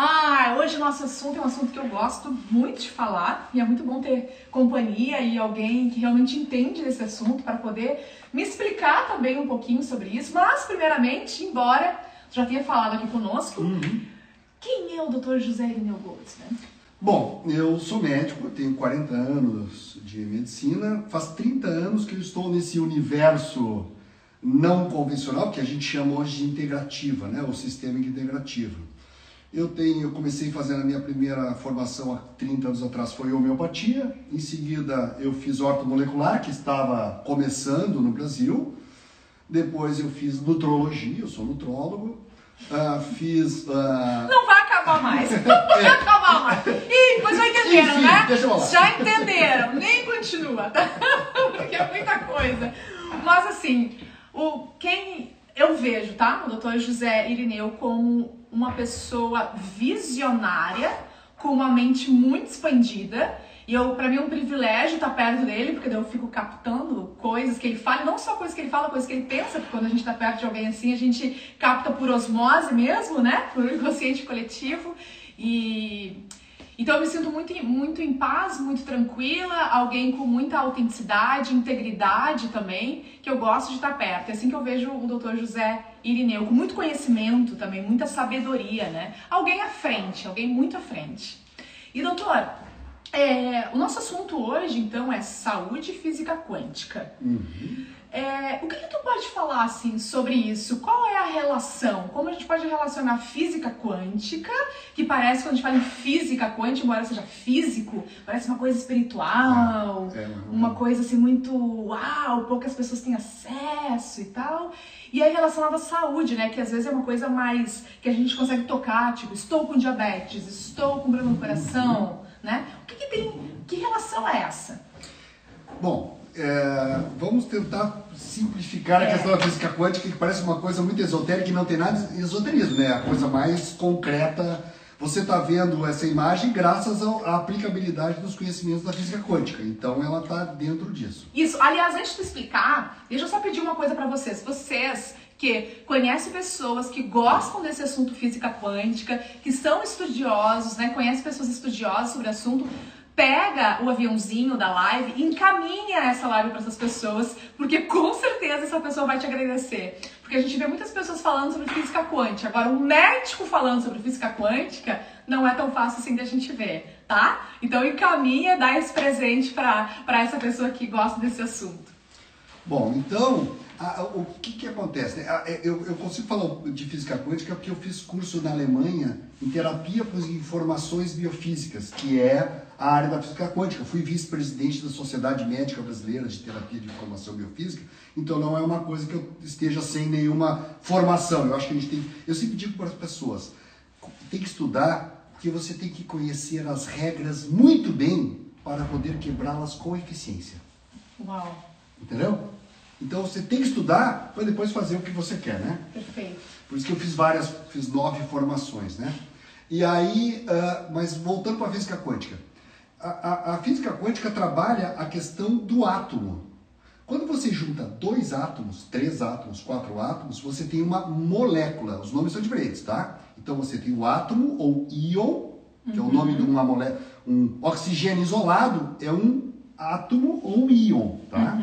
Ah, hoje o nosso assunto é um assunto que eu gosto muito de falar e é muito bom ter companhia e alguém que realmente entende desse assunto para poder me explicar também um pouquinho sobre isso. Mas, primeiramente, embora já tenha falado aqui conosco, Uhum. quem é o Dr. José Irineu Goldsman? Bom, eu sou médico, tenho 40 anos de medicina, faz 30 anos que eu estou nesse universo não convencional, que a gente chama hoje de integrativa, né? o sistema integrativo. Eu tenho, eu comecei fazendo a minha primeira formação há 30 anos atrás, foi homeopatia, em seguida eu fiz ortomolecular, que estava começando no Brasil, depois eu fiz nutrologia, eu sou nutrólogo, ah, fiz... ah, Não vai acabar mais. Não vai acabar mais. Ih, depois vai entenderam, Enfim, né? deixa eu falar. Já entenderam. Nem continua, tá? Porque é muita coisa. Mas assim, o, quem eu vejo, tá? O Dr. José Irineu como uma pessoa visionária, com uma mente muito expandida. E eu, pra mim é um privilégio estar perto dele, porque eu fico captando coisas que ele fala, não só coisas que ele fala, coisas que ele pensa, porque quando a gente tá perto de alguém assim, a gente capta por osmose mesmo, né? Por inconsciente coletivo. E então eu me sinto muito, muito em paz, muito tranquila, alguém com muita autenticidade, integridade também, que eu gosto de estar perto. É assim que eu vejo o Dr. José Irineu, com muito conhecimento também, muita sabedoria, né? Alguém à frente, alguém muito à frente. E doutor, é, o nosso assunto hoje, então, é saúde física quântica. uhum. É, o que, que tu pode falar assim sobre isso? Qual é a relação? Como a gente pode relacionar física quântica, que parece quando a gente fala em física quântica, embora seja físico, parece uma coisa espiritual, É, uma coisa assim muito uau, poucas pessoas têm acesso e tal. E aí relacionado à saúde, né? Que às vezes é uma coisa mais que a gente consegue tocar, tipo, estou com diabetes, estou com problema no coração, né? O que, que tem? Que relação é essa? Bom, é, vamos tentar simplificar a É. questão da física quântica, que parece uma coisa muito esotérica e não tem nada de esoterismo, né? A coisa mais concreta. Você está vendo essa imagem graças à aplicabilidade dos conhecimentos da física quântica. Então, ela está dentro disso. Isso, aliás, antes de explicar, deixa eu só pedir uma coisa pra vocês. Vocês que conhecem pessoas que gostam desse assunto física quântica, que são estudiosos, né? Conhecem pessoas estudiosas sobre o assunto, pega o aviãozinho da live encaminha essa live para essas pessoas, porque com certeza essa pessoa vai te agradecer. Porque a gente vê muitas pessoas falando sobre física quântica. Agora, um médico falando sobre física quântica não é tão fácil assim de a gente ver, tá? Então encaminha, dá esse presente para essa pessoa que gosta desse assunto. Bom, então, a- a- o que, que acontece? A- é, Eu, eu consigo falar de física quântica porque eu fiz curso na Alemanha em terapia por informações biofísicas, que é a área da física quântica. Eu fui vice-presidente da Sociedade Médica Brasileira de Terapia de Informação Biofísica, então não é uma coisa que eu esteja sem nenhuma formação. Eu acho que a gente tem. Eu sempre digo para as pessoas: tem que estudar porque você tem que conhecer as regras muito bem para poder quebrá-las com eficiência. Uau, Entendeu? Então você tem que estudar para depois fazer o que você quer, né? perfeito. Por isso que eu fiz várias, fiz nove formações, né? E aí, ah, mas voltando para a física quântica. A, a- a física quântica trabalha a questão do átomo. Quando você junta dois átomos, três átomos, quatro átomos, você tem uma molécula. Os nomes são diferentes, tá? Então você tem o átomo ou íon, que é o nome de uma molécula. Um oxigênio isolado é um átomo ou um íon, tá?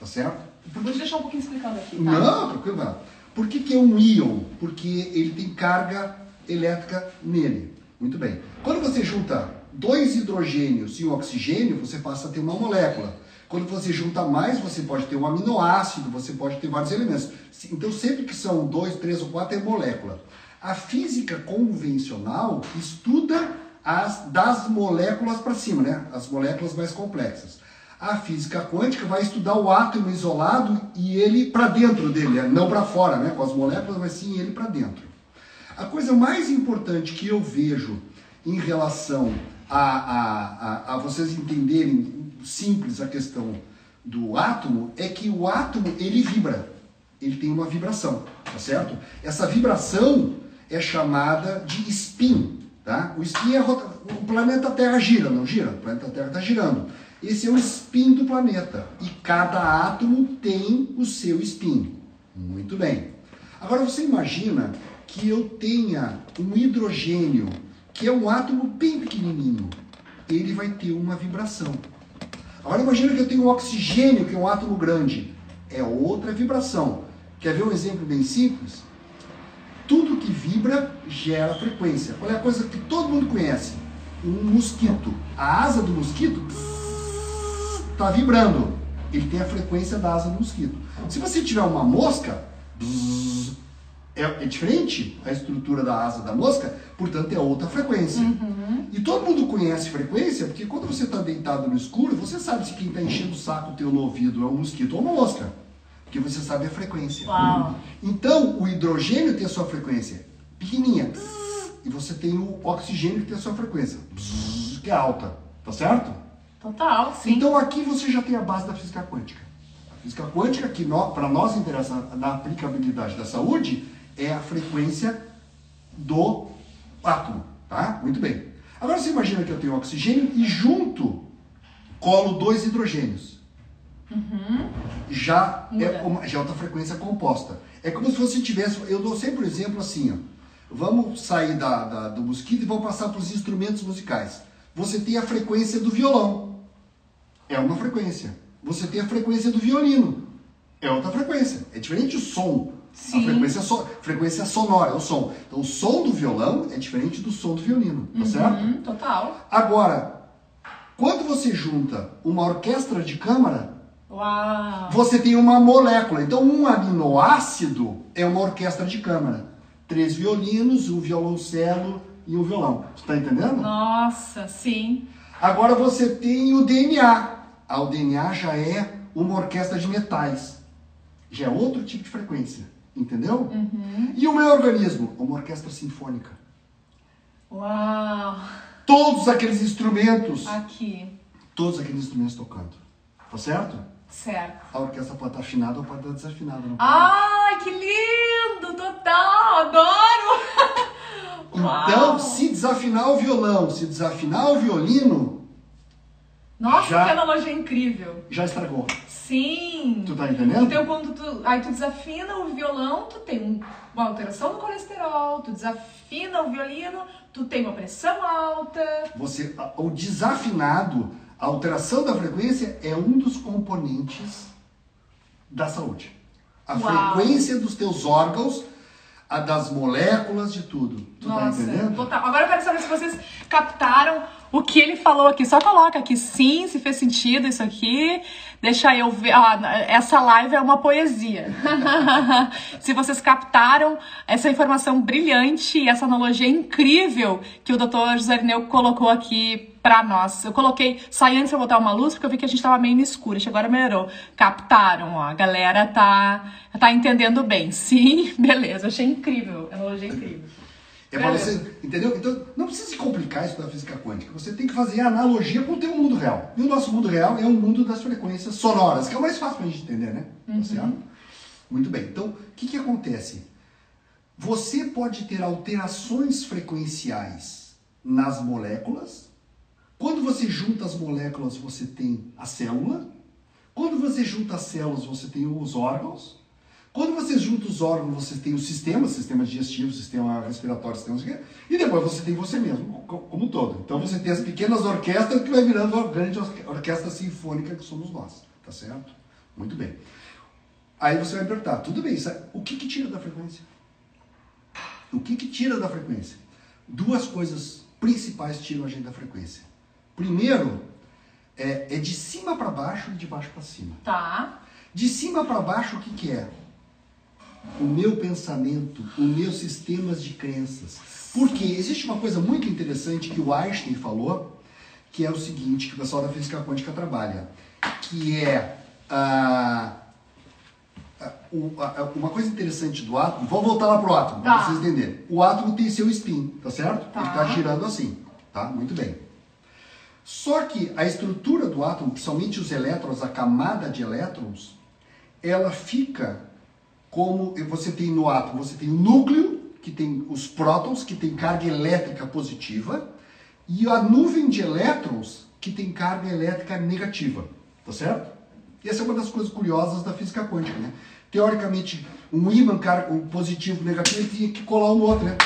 Tá certo? Te deixar um pouquinho explicando aqui, tá? Não, tranquilo, lá. Por que, que é um íon? Porque ele tem carga elétrica nele. Muito bem. Quando você junta dois hidrogênios e um oxigênio, você passa a ter uma molécula. Quando você junta mais, você pode ter um aminoácido, você pode ter vários elementos. Então, sempre que são dois, três ou quatro, é molécula. A física convencional estuda as das moléculas para cima, né? As moléculas mais complexas. A física quântica vai estudar o átomo isolado e ele para dentro dele, né? não para fora, né? Com as moléculas, mas sim ele para dentro. A coisa mais importante que eu vejo em relação a, a, a, a vocês entenderem simples a questão do átomo é que o átomo ele vibra, ele tem uma vibração, tá certo? Essa vibração é chamada de spin, tá? O spin é o planeta Terra gira, não gira? O planeta Terra está girando. Esse é o spin do planeta e cada átomo tem o seu spin. Muito bem. Agora você imagina que eu tenha um hidrogênio, que é um átomo bem pequenininho, ele vai ter uma vibração. Agora imagina que eu tenho um oxigênio, que é um átomo grande. É outra vibração. Quer ver um exemplo bem simples? Tudo que vibra gera frequência. É a coisa que todo mundo conhece? Um mosquito. A asa do mosquito está vibrando. Ele tem a frequência da asa do mosquito. Se você tiver uma mosca, é, é, diferente a estrutura da asa da mosca, portanto é outra frequência. Uhum. E todo mundo conhece frequência, porque quando você está deitado no escuro, você sabe se quem está enchendo o saco teu no ouvido é um mosquito ou uma mosca. Porque você sabe a frequência. Uau. Então, o hidrogênio tem a sua frequência pequenininha. E você tem o oxigênio que tem a sua frequência, que é alta. Tá certo? Total, sim. Então aqui você já tem a base da física quântica. A física quântica, que para nós interessa na aplicabilidade da saúde, é a frequência do átomo. Tá? Muito bem. Agora você imagina que eu tenho oxigênio e junto colo dois hidrogênios. Uhum. Já, é uma, já é outra frequência composta. É como se você tivesse. Eu dou sempre o um exemplo assim: ó. vamos sair da, da, do mosquito e vamos passar para os instrumentos musicais. Você tem a frequência do violão, é uma frequência. Você tem a frequência do violino, é outra frequência. É diferente o som. Sim. A frequência, so, frequência sonora, é o som. Então, o som do violão é diferente do som do violino, tá uhum, certo? Total. Agora, quando você junta uma orquestra de câmara, Uau. Você tem uma molécula. Então, um aminoácido é uma orquestra de câmara. Três violinos, um violoncelo e um violão. Você está entendendo? Nossa, sim. Agora você tem o DNA. O DNA já é uma orquestra de metais. Já é outro tipo de frequência. Entendeu? Uhum. E o meu organismo? Uma orquestra sinfônica. Uau! Todos aqueles instrumentos. Aqui. Todos aqueles instrumentos tocando. Tá certo? Certo. A orquestra pode estar afinada ou pode estar desafinada. Não Ai, que lindo! Total! Adoro! Então, Uau. se desafinar o violão, se desafinar o violino, Nossa, já- que analogia incrível. já estragou. Sim. Tu tá entendendo? Então, quando tu, aí tu desafina o violão, tu tem um- uma alteração no colesterol, tu desafina o violino, tu tem uma pressão alta. Você, o desafinado, a alteração da frequência é um dos componentes da saúde. A Uau. frequência dos teus órgãos, a das moléculas, de tudo. Tu tá Nossa, entendendo? total. Agora eu quero saber se vocês captaram o que ele falou aqui. Só coloca aqui sim, se fez sentido isso aqui. Deixa eu ver. Ah, essa live é uma poesia. se vocês captaram essa informação brilhante essa analogia incrível que o Dr. José Irineu colocou aqui pra nós. Eu coloquei, saí antes pra botar uma luz, porque eu vi que a gente tava meio no escuro. Agora melhorou. Captaram, ó. A galera tá, tá entendendo bem. Sim, beleza. Achei incrível. Analogia incrível. É Beleza. você, entendeu? Então, não precisa se complicar isso da física quântica. Você tem que fazer a analogia com o teu mundo real. E o nosso mundo real é o mundo das frequências sonoras, que é o mais fácil pra gente entender, né? Tá certo? Muito bem. Então, o que que acontece? Você pode ter alterações frequenciais nas moléculas. Quando você junta as moléculas, você tem a célula. Quando você junta as células, você tem os órgãos. Quando você junta os órgãos, você tem o sistema, sistema digestivo, sistema respiratório, sistema... E depois você tem você mesmo, co- como um todo. Então você tem as pequenas orquestras que vai virando a grande orque- orquestra sinfônica que somos nós. Tá certo? Muito bem. Aí você vai perguntar, tudo bem, isso é- o que, que tira da frequência? O que, que tira da frequência? Duas coisas principais tiram a gente da frequência. Primeiro, é, é de cima para baixo e de baixo para cima. Tá. De cima para baixo, o que, que é? O meu pensamento, os meus sistemas de crenças. Porque existe uma coisa muito interessante que o Einstein falou, que é o seguinte, que o pessoal da física quântica trabalha, que é ah, ah, o- ah, uma coisa interessante do átomo, vou voltar lá pro átomo, Tá. para vocês entenderem. O átomo tem seu spin, tá certo? Tá. Ele está girando assim, tá? Muito bem. Só que a estrutura do átomo, principalmente os elétrons, a camada de elétrons, ela fica como você tem no átomo, você tem o núcleo, que tem os prótons, que tem carga elétrica positiva, e a nuvem de elétrons, que tem carga elétrica negativa. Tá certo? E essa é uma das coisas curiosas da física quântica, né? Teoricamente, um ímã um positivo e negativo ele tinha que colar um no outro, né?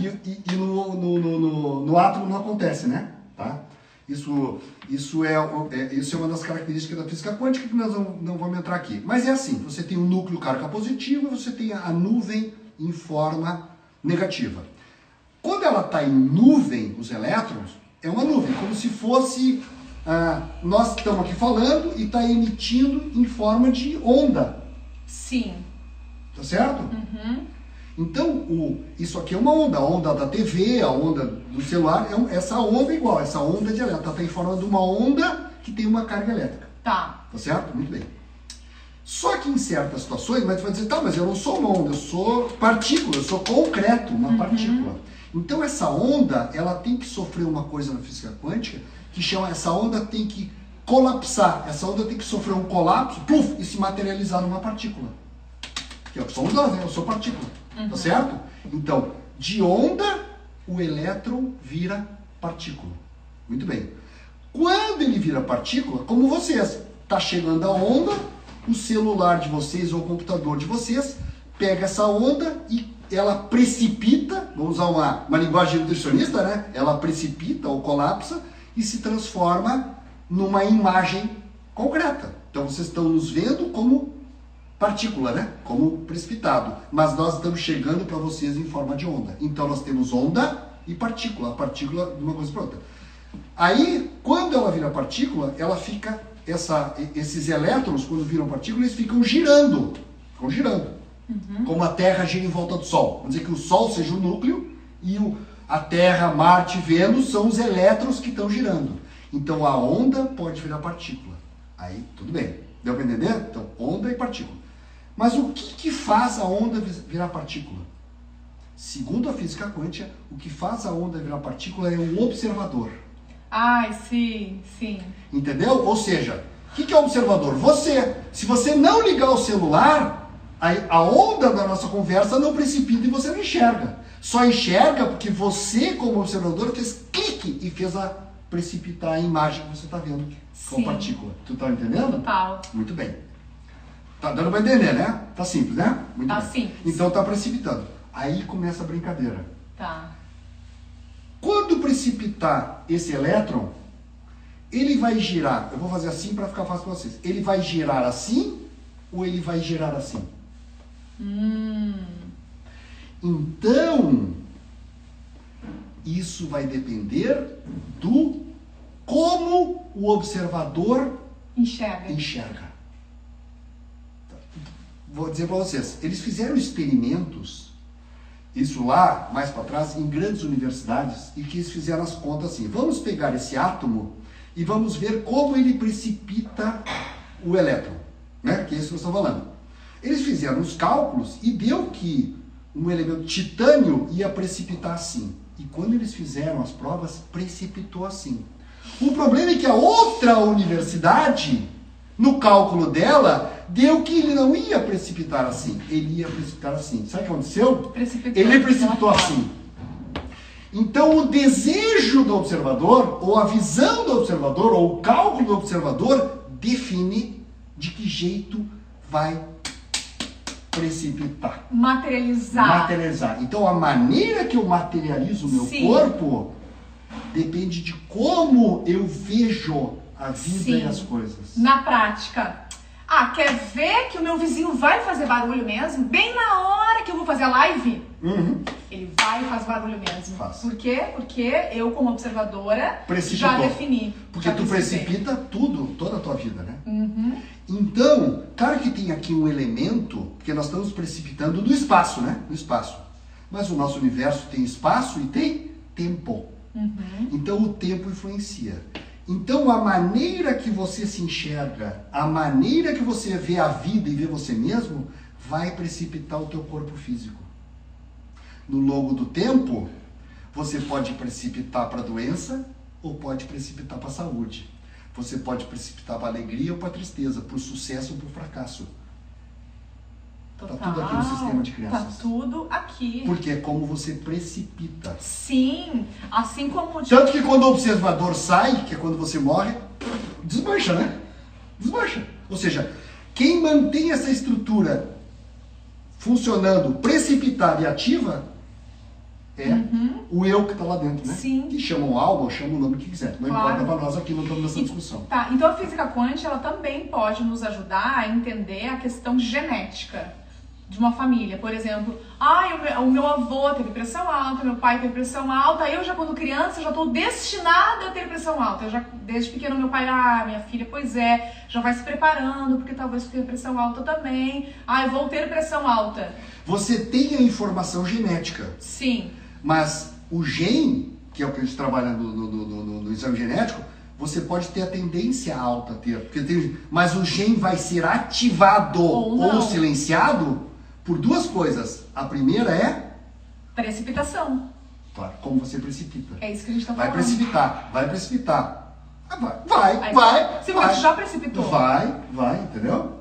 E, e- e no, no, no, no- no átomo não acontece, né? Tá? Isso, isso, é, é- isso é uma das características da física quântica que nós não, não vamos entrar aqui. Mas é assim, você tem um núcleo carga positiva, você tem a nuvem em forma negativa. Quando ela está em nuvem, os elétrons, é uma nuvem, como se fosse. ah, nós estamos aqui falando e está emitindo em forma de onda, Sim. tá certo? Então, o, isso aqui é uma onda, a onda da TV, a onda do celular, é um- essa onda é igual, essa onda de elétron, está em forma de uma onda que tem uma carga elétrica, Tá. tá certo? Muito bem. Só que em certas situações, mas você vai dizer, tá, mas eu não sou uma onda, eu sou partícula, eu sou concreto, uma partícula. Então essa onda, ela tem que sofrer uma coisa na física quântica que chama, essa onda tem que colapsar, essa onda tem que sofrer um colapso, pluf, e se materializar numa partícula. Que sou onda, né? eu sou partícula, tá certo? Então, de onda, o elétron vira partícula. Muito bem. Quando ele vira partícula, como vocês, tá chegando a onda, o celular de vocês ou o computador de vocês pega essa onda e ela precipita, vamos usar uma, uma linguagem nutricionista, né? Ela precipita ou colapsa e se transforma numa imagem concreta. Então vocês estão nos vendo como partícula, né? Como precipitado. Mas nós estamos chegando para vocês em forma de onda. Então nós temos onda e partícula. A partícula de uma coisa para outra. Aí, quando ela vira partícula, ela fica essa, esses elétrons, quando viram partícula, eles ficam girando. Ficam girando. Como a Terra gira em volta do Sol. Vamos dizer que o Sol seja o núcleo e o, a Terra, Marte, Vênus são os elétrons que estão girando. Então a onda pode virar partícula. Aí, tudo bem. Deu para entender? Então, onda e partícula. Mas o que, que faz a onda vi- virar partícula? Segundo a física quântica, o que faz a onda virar partícula é o observador. Ai, sim, sim. Entendeu? Ou seja, o que, que é o observador? Você. Se você não ligar o celular, aí a onda da nossa conversa não precipita e você não enxerga. Só enxerga porque você, como observador, fez clique e fez a precipitar a imagem que você está vendo com Sim. partícula. Tu tá entendendo? Total. Muito bem. Tá dando para entender, né? Tá simples, né? Muito Tá bem. simples. Então tá precipitando. Aí começa a brincadeira. Tá. Quando precipitar esse elétron, ele vai girar. Eu vou fazer assim para ficar fácil para vocês. Ele vai girar assim ou ele vai girar assim? Hum. Então, isso vai depender do como o observador Enxerga. enxerga. Vou dizer para vocês, eles fizeram experimentos, isso lá, mais para trás, em grandes universidades, e que eles fizeram as contas assim, vamos pegar esse átomo e vamos ver como ele precipita o elétron, né? que é isso que eu estou falando. Eles fizeram os cálculos e deu que um elemento titânio ia precipitar assim. E quando eles fizeram as provas, precipitou assim. O problema é que a outra universidade, no cálculo dela, deu que ele não ia precipitar assim. Ele ia precipitar assim. Sabe o que aconteceu? Precipitou. Ele precipitou assim. Então, o desejo do observador, ou a visão do observador, ou o cálculo do observador, define de que jeito vai precipitar Materializar. materializar. Então a maneira que eu materializo o meu Sim. corpo depende de como eu vejo a vida Sim. e as coisas. Na prática. Ah, quer ver que o meu vizinho vai fazer barulho mesmo? Bem na hora que eu vou fazer a live, Uhum. ele vai e faz barulho mesmo. Faz. Por quê? Porque eu, como observadora, Precipitou. já defini. Porque já tu precipita tudo, toda a tua vida, né? Uhum. Então, claro que tem aqui um elemento, porque nós estamos precipitando do espaço, né? Do espaço. Mas o nosso universo tem espaço e tem tempo. Uhum. Então o tempo influencia. Então a maneira que você se enxerga, a maneira que você vê a vida e vê você mesmo, vai precipitar o teu corpo físico. No longo do tempo, você pode precipitar para a doença ou pode precipitar para a saúde. Você pode precipitar para a alegria ou para a tristeza, para o sucesso ou para o fracasso. Tá Total. tudo aqui no sistema de Tá crianças. tudo aqui. Porque é como você precipita. Sim, assim como Tanto que quando o observador sai, que é quando você morre, desmancha, né? Desmancha. Ou seja, Quem mantém essa estrutura funcionando, precipitada e ativa é Uhum. o eu que está lá dentro, né? Sim. Que chamam alma ou chamam o nome que quiser. Não Claro. importa para nós aqui, não estamos nessa discussão. Tá, então a física quântica ela também pode nos ajudar a entender a questão genética de uma família. Por exemplo, ai, o meu, o meu avô teve pressão alta, meu pai teve pressão alta, eu já quando criança já estou destinada a ter pressão alta. Eu já desde pequeno meu pai, ah, minha filha, pois é, já vai se preparando porque talvez tenha pressão alta também. Ai, vou ter pressão alta. Você tem a informação genética, Sim. mas o gene, que é o que a gente trabalha no, no- no- no- exame genético, você pode ter a tendência alta a ter. Porque tem, mas o gene vai ser ativado Ou ou, silenciado por duas coisas. A primeira é, Precipitação. claro, como você precipita. É isso que a gente tá Vai falando. precipitar, vai precipitar. Ah, Vai, vai, Aí, vai. Sim, vai. já precipitou. Vai, vai, entendeu?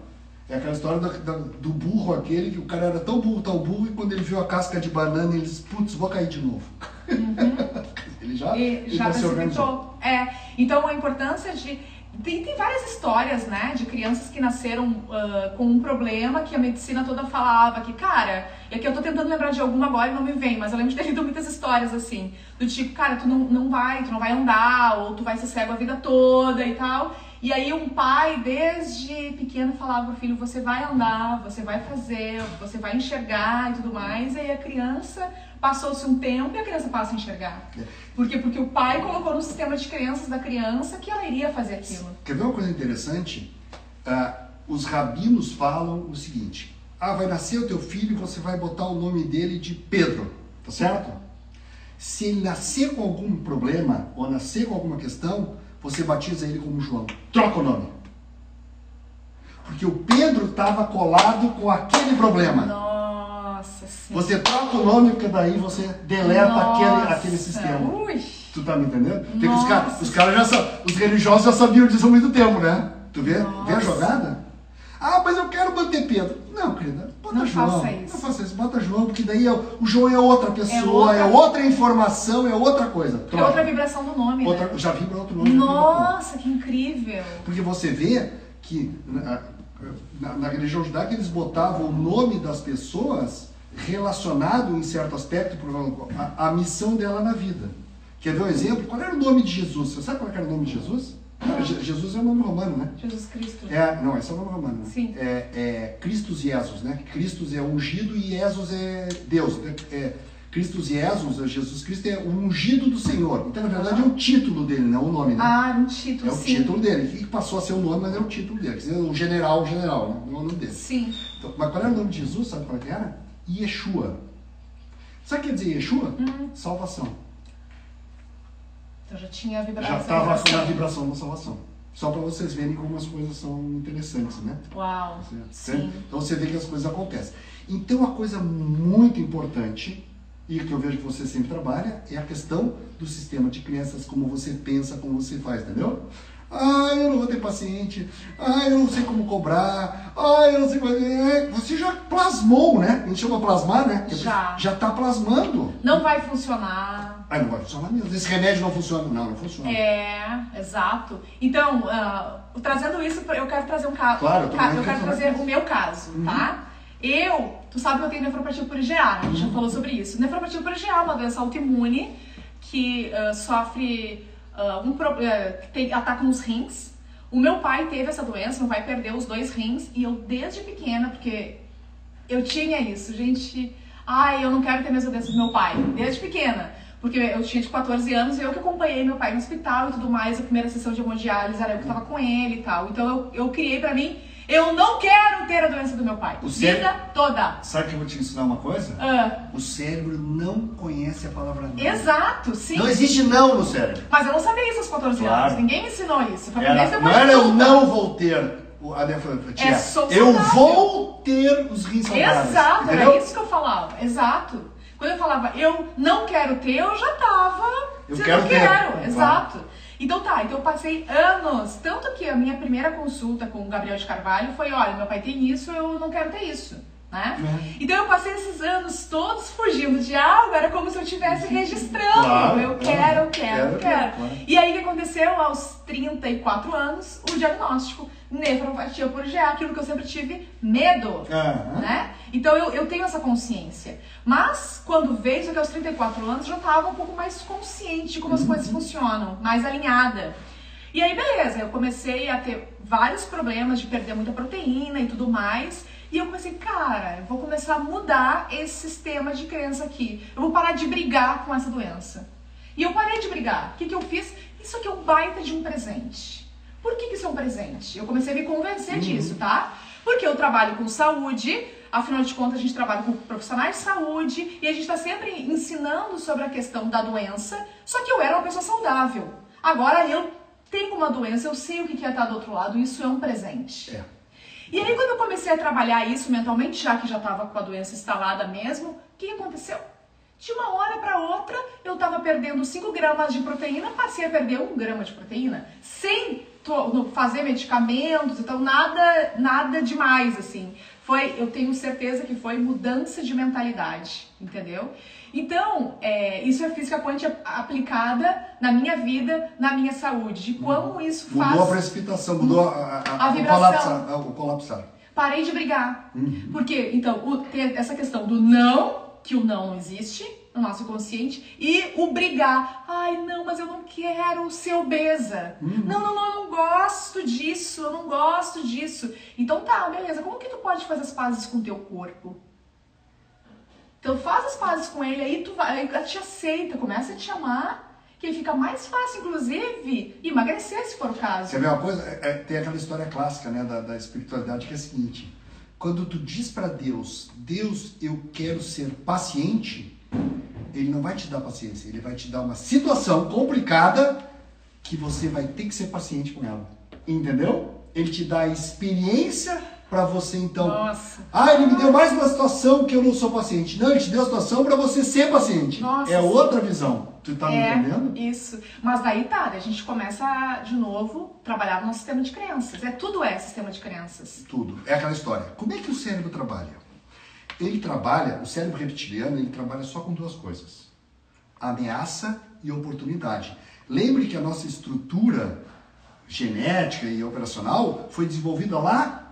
É aquela história da- do burro aquele, que o cara era tão burro, tão burro, e quando ele viu a casca de banana, ele disse, putz, vou cair de novo. ele já, E ele já organizou. precipitou. É. Então a importância de. Tem, tem várias histórias, né? De crianças que nasceram ah, com um problema que a medicina toda falava que, cara, e aqui eu tô tentando lembrar de alguma agora e não me vem, mas eu lembro de ter lido muitas histórias assim. Do tipo, cara, tu não, não vai, tu não vai andar, ou tu vai ser cego a vida toda e tal. E aí um pai, desde pequeno, falava pro filho, você vai andar, você vai fazer, você vai enxergar e tudo mais. E aí a criança, passou-se um tempo e a criança passa a enxergar. Por quê? Porque o pai colocou no sistema de crenças da criança que ela iria fazer aquilo. Quer ver uma coisa interessante? Ah, os rabinos falam o seguinte: ah, vai nascer o teu filho e você vai botar o nome dele de Pedro, tá certo? Se ele nascer com algum problema ou nascer com alguma questão, você batiza ele como João. Troca o nome. Porque o Pedro estava colado com aquele problema. Nossa senhora. Você troca o nome porque daí você deleta aquele, Nossa. aquele sistema. Ui. Tu tá me entendendo? Porque os Nossa. caras os caras já os religiosos já sabiam disso há muito tempo, né? Tu vê? Vê a Nossa. jogada? Ah, mas eu quero manter Pedro. Não, querida, bota Não João. faça isso. Não faça isso, bota João, porque daí é o João é outra pessoa, outra- é outra informação, é outra coisa. É Troca. outra vibração do nome, Outra- né? já vibra outro nome. nome. Nossa, que incrível. Porque você vê que na, na- na religião judaica eles botavam o nome das pessoas relacionado em certo aspecto exemplo, a, a missão dela na vida. Quer ver um exemplo? Qual era o nome de Jesus? Você sabe qual era o nome de Jesus? Je- Jesus é o nome romano, né? Jesus Cristo. É, não, esse é o nome romano. né? Sim. É, é Christus Jesus, né? Christus é ungido e Jesus é Deus. né? É, Christus Jesus, é Jesus Cristo é o ungido do Senhor. Então, na verdade, é o título dele, não o nome, né? Ah, um título, É o sim. título dele, que passou a ser o nome, mas é o título dele. Quer dizer, o general, o general, né? não é o nome dele. Sim. Então, mas qual era o nome de Jesus? Sabe qual era? Yeshua. Sabe o que quer dizer Yeshua? Hum. Salvação. Então já tinha a vibração. Já estava com a vibração da salvação. Só para vocês verem como as coisas são interessantes, né? Uau. Certo? Então você vê que as coisas acontecem. Então, uma coisa muito importante, e que eu vejo que você sempre trabalha, é a questão do sistema de crenças, como você pensa, como você faz, entendeu? Ah, eu não vou ter paciente. Ah, eu não sei como cobrar. Ah, eu não sei como. É, Você já plasmou, né? A gente chama plasmar, né? Já. Já está plasmando. Não vai funcionar. Ah, não vai funcionar mesmo. Esse remédio não funciona. Não, não funciona. É, exato. Então, ah, trazendo isso, eu quero trazer um caso. Claro, eu ca- eu que quero trazer o meu caso, tá? Eu, tu sabe que eu tenho nefropatia por IgA, né? A gente já falou sobre isso. Nefropatia por IgA é uma doença autoimune que ah, sofre ah, um tem ataca nos rins. O meu pai teve essa doença, meu pai perdeu os dois rins e eu desde pequena, porque eu tinha isso, gente. Ai, eu não quero ter a mesma doença do meu pai, desde pequena. Porque eu tinha de 14 anos e eu que acompanhei meu pai no hospital e tudo mais. A primeira sessão de hemodiálise era eu que tava com ele e tal. Então eu, eu criei pra mim, eu não quero ter a doença do meu pai. O Vida cérebro- toda. Sabe que eu vou te ensinar uma coisa? Ah, O cérebro não conhece a palavra não. exato, sim. Não existe não no cérebro. Mas eu não sabia isso aos 14 Claro. anos. Ninguém me ensinou isso. Foi Era, não era eu não vou ter a nefropatia. É eu saudável. vou ter os rins saudáveis. Exato, entendeu? era isso que eu falava. Exato. Quando eu falava eu não quero ter, eu já tava. Eu quero ter. quero. Claro. Exato. Então tá, então eu passei anos. Tanto que a minha primeira consulta com o Gabriel de Carvalho foi: olha, meu pai tem isso, eu não quero ter isso. Né? É. Então eu passei esses anos todos fugindo de algo, era como se eu estivesse registrando. Claro, eu quero, eu quero, eu Quero, quero. E aí o que aconteceu aos 34 anos o diagnóstico nefropatia por GA, aquilo que eu sempre tive medo, né? Então eu, eu tenho essa consciência. Mas quando isso aqui aos 34 anos, já estava um pouco mais consciente de como as coisas funcionam, mais alinhada. E aí, beleza, eu comecei a ter vários problemas de perder muita proteína e tudo mais. E eu comecei, cara, eu vou começar a mudar esse sistema de crença aqui. Eu vou parar de brigar com essa doença. E eu parei de brigar. O que, que eu fiz? Isso aqui é um baita de um presente. Por que, que isso é um presente? Eu comecei a me convencer disso, tá? Porque eu trabalho com saúde, afinal de contas a gente trabalha com profissionais de saúde e a gente está sempre ensinando sobre a questão da doença, só que eu era uma pessoa saudável. Agora eu tenho uma doença, eu sei o que é estar do outro lado, isso é um presente. É. E aí quando eu comecei a trabalhar isso mentalmente, já que já estava com a doença instalada mesmo, o que aconteceu? De uma hora para outra, eu estava perdendo 5 gramas de proteína, passei a perder 1 grama de proteína, sem fazer medicamentos, então nada, nada demais, assim. Foi, eu tenho certeza que foi mudança de mentalidade, entendeu? Então, é, isso é física quântica aplicada na minha vida, na minha saúde, de como isso faz... Mudou a precipitação, mudou a, a, A o, vibração. colapsar, o colapsar. Parei de brigar. Uhum. Porque, então, o- tem essa questão do não, que o não não existe no nosso consciente, e o brigar. Ai, não, mas eu não quero ser obesa. Uhum. Não, não, não, eu não gosto disso, eu não gosto disso. Então tá, beleza, como que tu pode fazer as pazes com o teu corpo? Então faz as pazes com ele, aí tu vai, aí te aceita, começa a te amar, que fica mais fácil, inclusive, emagrecer se for o caso. Uma coisa? É- é- tem aquela história clássica né, da, da espiritualidade que é a seguinte: quando tu diz para Deus, Deus, eu quero ser paciente, Ele não vai te dar paciência, Ele vai te dar uma situação complicada que você vai ter que ser paciente com ela. Entendeu? Ele te dá a experiência para você então. Nossa. Ah, ele me deu mais uma situação que eu não sou paciente. Não, ele te deu a situação para você ser paciente. Nossa, é outra visão. Tu tá me é, entendendo? isso. Mas daí tá, a gente começa a, de novo, trabalhar no nosso sistema de crenças. É, tudo é sistema de crenças. Tudo. É aquela história. Como é que o cérebro trabalha? Ele trabalha, o cérebro reptiliano, ele trabalha só com duas coisas: ameaça e oportunidade. Lembre que a nossa estrutura genética e operacional foi desenvolvida lá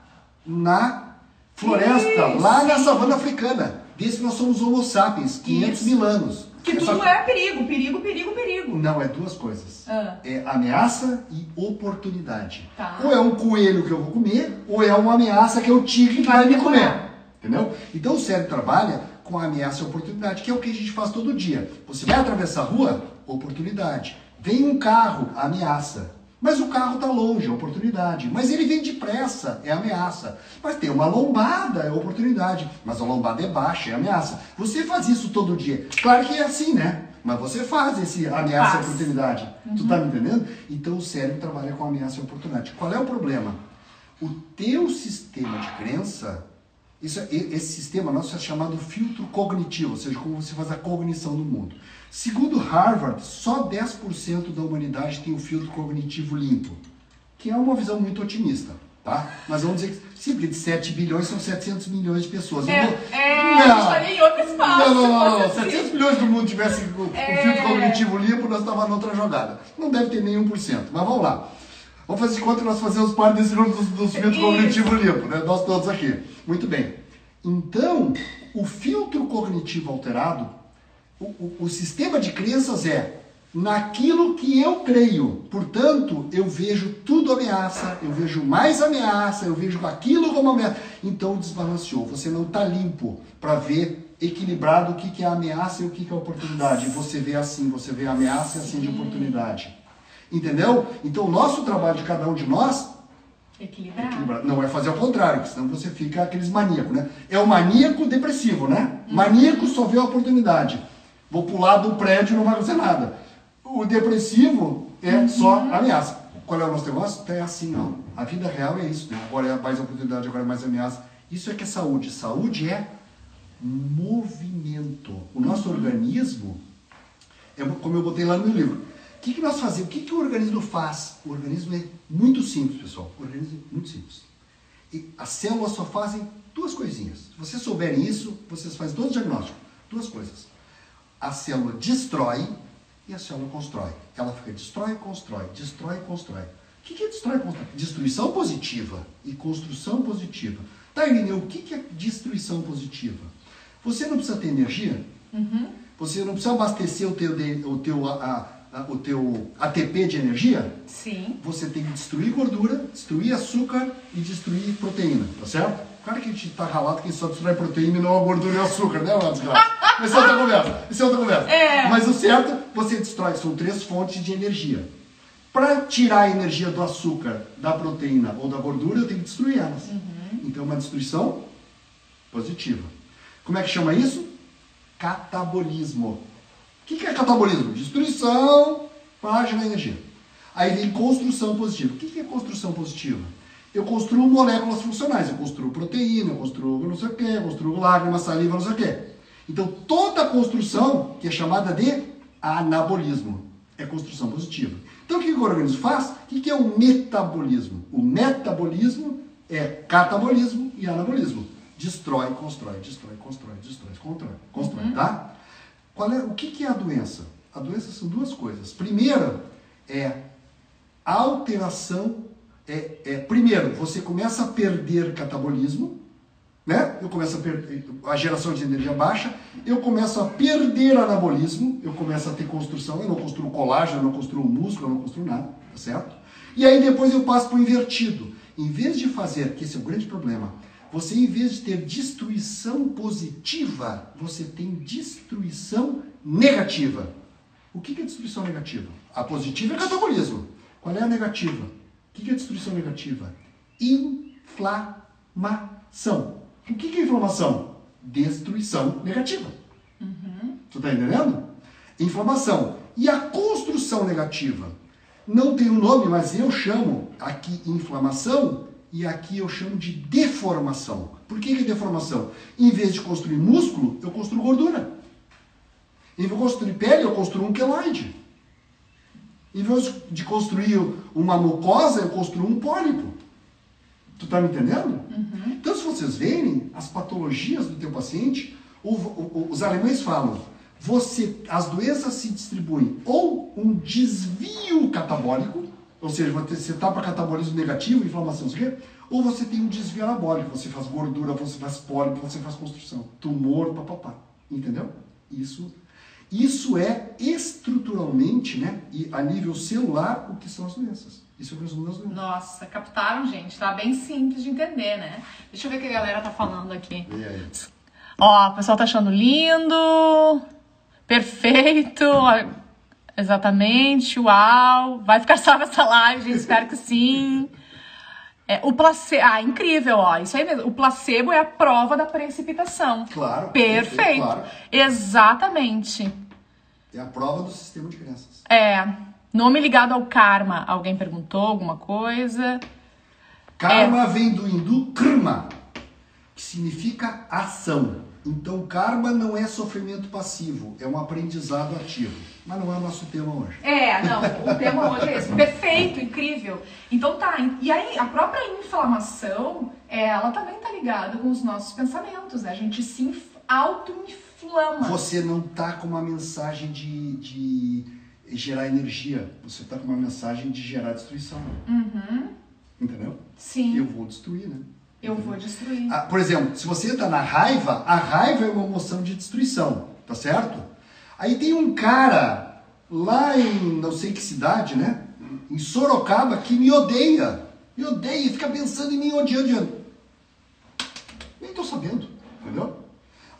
na floresta, Isso. lá na savana africana. Desde que nós somos homo sapiens, 500 Isso. mil anos. Que É tudo é perigo, perigo, perigo, perigo. Não, é duas coisas. Ah. É ameaça e oportunidade. Tá. Ou é um coelho que eu vou comer, ou é uma ameaça que é o tigre que vai me comer. Entendeu? Então o cérebro trabalha com a ameaça e oportunidade, que é o que a gente faz todo dia. Você vai atravessar a rua, oportunidade. Vem um carro, ameaça. Mas o carro está longe, é oportunidade. Mas ele vem depressa, é ameaça. Mas tem uma lombada, é oportunidade. Mas a lombada é baixa, é ameaça. Você faz isso todo dia. Claro que é assim, né? Mas você faz esse ameaça e oportunidade. Tu tá me entendendo? Então o cérebro trabalha com ameaça e oportunidade. Qual é o problema? O teu sistema de crença, isso, é- esse sistema nosso é chamado filtro cognitivo, ou seja, como você faz a cognição do mundo. Segundo Harvard, só 10% da humanidade tem o filtro cognitivo limpo, que é uma visão muito otimista, tá? Mas vamos dizer que, sim, porque de 7 bilhões são 700 milhões de pessoas. É, não- é, a gente estaria em outro espaço. não, não, não, não. se fosse 700 assim. milhões do mundo tivesse o, o É. filtro cognitivo limpo, nós estávamos noutra jogada. Não deve ter nenhum por cento, mas vamos lá. Vamos fazer de conta que nós fazemos parte desse grupo dos, dos filtros cognitivos limpos, né? Nós todos aqui. Muito bem. Então, o filtro cognitivo alterado, o, o- o sistema de crenças é naquilo que eu creio. Portanto, eu vejo tudo ameaça, eu vejo mais ameaça, eu vejo aquilo como ameaça. Então desbalanceou. Você não está limpo para ver equilibrado o que, que é ameaça e o que, que é oportunidade. Você vê assim, você vê ameaça e assim de oportunidade. Entendeu? Então o nosso trabalho de cada um de nós Equilibrar. Equilibrar. Não é fazer ao contrário, porque senão você fica aqueles maníacos, né? É o maníaco depressivo, né? Maníaco só vê a oportunidade. Vou pular do prédio não vai acontecer nada. O depressivo é só ameaça. Qual é o nosso negócio? É assim, ó. A vida real é isso, né? Agora é mais oportunidade, agora é mais ameaça. Isso é que é saúde. Saúde é movimento. O nosso organismo, é como eu botei lá no meu livro. O que, que nós fazemos? O que, que o organismo faz? O organismo é muito simples, pessoal. O organismo é muito simples. E as células só fazem duas coisinhas. Se vocês souberem isso, vocês fazem todo o diagnóstico. Duas coisas. A célula destrói e a célula constrói. Ela fica destrói, constrói, destrói, constrói. O que é destrói, constrói? Destruição positiva e construção positiva. Tá, Irineu, o que é destruição positiva? Você não precisa ter energia? Uhum. Você não precisa abastecer o teu, o teu, a, a, o teu ATP de energia? Sim. Você tem que destruir gordura, destruir açúcar e destruir proteína, tá certo? Claro que a gente tá ralado que só destrói proteína e não a gordura e o açúcar, né, desgraça? Mas isso é outra conversa. Isso é outra conversa. É. Mas o certo, você destrói. São três fontes de energia. Para tirar a energia do açúcar, da proteína ou da gordura, eu tenho que destruir elas. Uhum. Então, uma destruição positiva. Como é que chama isso? Catabolismo. O que é catabolismo? Destruição para gerar energia. Aí vem construção positiva. O que é construção positiva? Eu construo moléculas funcionais. Eu construo proteína, eu construo não sei o que, eu construo lágrima, saliva, não sei o que. Então, toda construção, que é chamada de anabolismo, é construção positiva. Então, o que o organismo faz? O que é o metabolismo? O metabolismo é catabolismo e anabolismo. Destrói, constrói, destrói, constrói, destrói, constrói, constrói, Uhum. tá? Qual é, o que, que é a doença? A doença são duas coisas. Primeira é alteração. É, é, primeiro, você começa a perder catabolismo, né? Eu começo a perder a geração de energia baixa, eu começo a perder anabolismo, eu começo a ter construção, eu não construo colágeno, eu não construo músculo, eu não construo nada, tá certo? E aí depois eu passo para o invertido. Em vez de fazer, que esse é o grande problema, você em vez de ter destruição positiva, você tem destruição negativa. O que é destruição negativa? A positiva é catabolismo. Qual é a negativa? O que é destruição negativa? Inflamação. O que é inflamação? Destruição negativa. Tu tá entendendo? Inflamação. E a construção negativa? Não tem um nome, mas eu chamo aqui inflamação e aqui eu chamo de deformação. Por que, que é deformação? Em vez de construir músculo, eu construo gordura. Em vez de construir pele, eu construo um queloide. Em vez de construir uma mucosa, eu construo um pólipo. Tu tá me entendendo? Então, se vocês verem as patologias do teu paciente, o- o- os alemães falam, você, as doenças se distribuem ou um desvio catabólico, ou seja, você está para catabolismo negativo, inflamação, não sei o quê, ou você tem um desvio anabólico, você faz gordura, você faz pólipo, você faz construção, tumor, papapá. Entendeu? Isso, isso é estruturalmente, né, e a nível celular, o que são as doenças. Isso é o resumo das doenças. Nossa, captaram, gente. Tá bem simples de entender, né? Deixa eu ver o que a galera tá falando aqui. E aí? Ó, o pessoal tá achando lindo, perfeito, exatamente, uau. Vai ficar salva essa live, gente, espero que sim. É, o placebo, ah, incrível, ó, isso aí mesmo. O placebo é a prova da precipitação. Claro. Perfeito. claro. Exatamente. É a prova do sistema de crenças. É, nome ligado ao karma. Alguém perguntou alguma coisa? Karma vem do hindu karma, que significa ação. Então, karma não é sofrimento passivo, é um aprendizado ativo. Mas não é o nosso tema hoje. É, não, o tema hoje é esse. Perfeito, incrível. Então tá, e aí a própria inflamação, ela também tá ligada com os nossos pensamentos, né? A gente se inf- auto-inflama. Você não tá com uma mensagem de, de gerar energia, você tá com uma mensagem de gerar destruição. Uhum, Entendeu? sim, Eu eu, vou destruir, né? vou destruir. Ah, por exemplo, se você está na raiva, a raiva é uma emoção de destruição, tá certo? Aí tem um cara lá em não sei que cidade, né? Em Sorocaba, que me odeia. Me odeia, fica pensando em mim odiando. Nem tô sabendo, entendeu?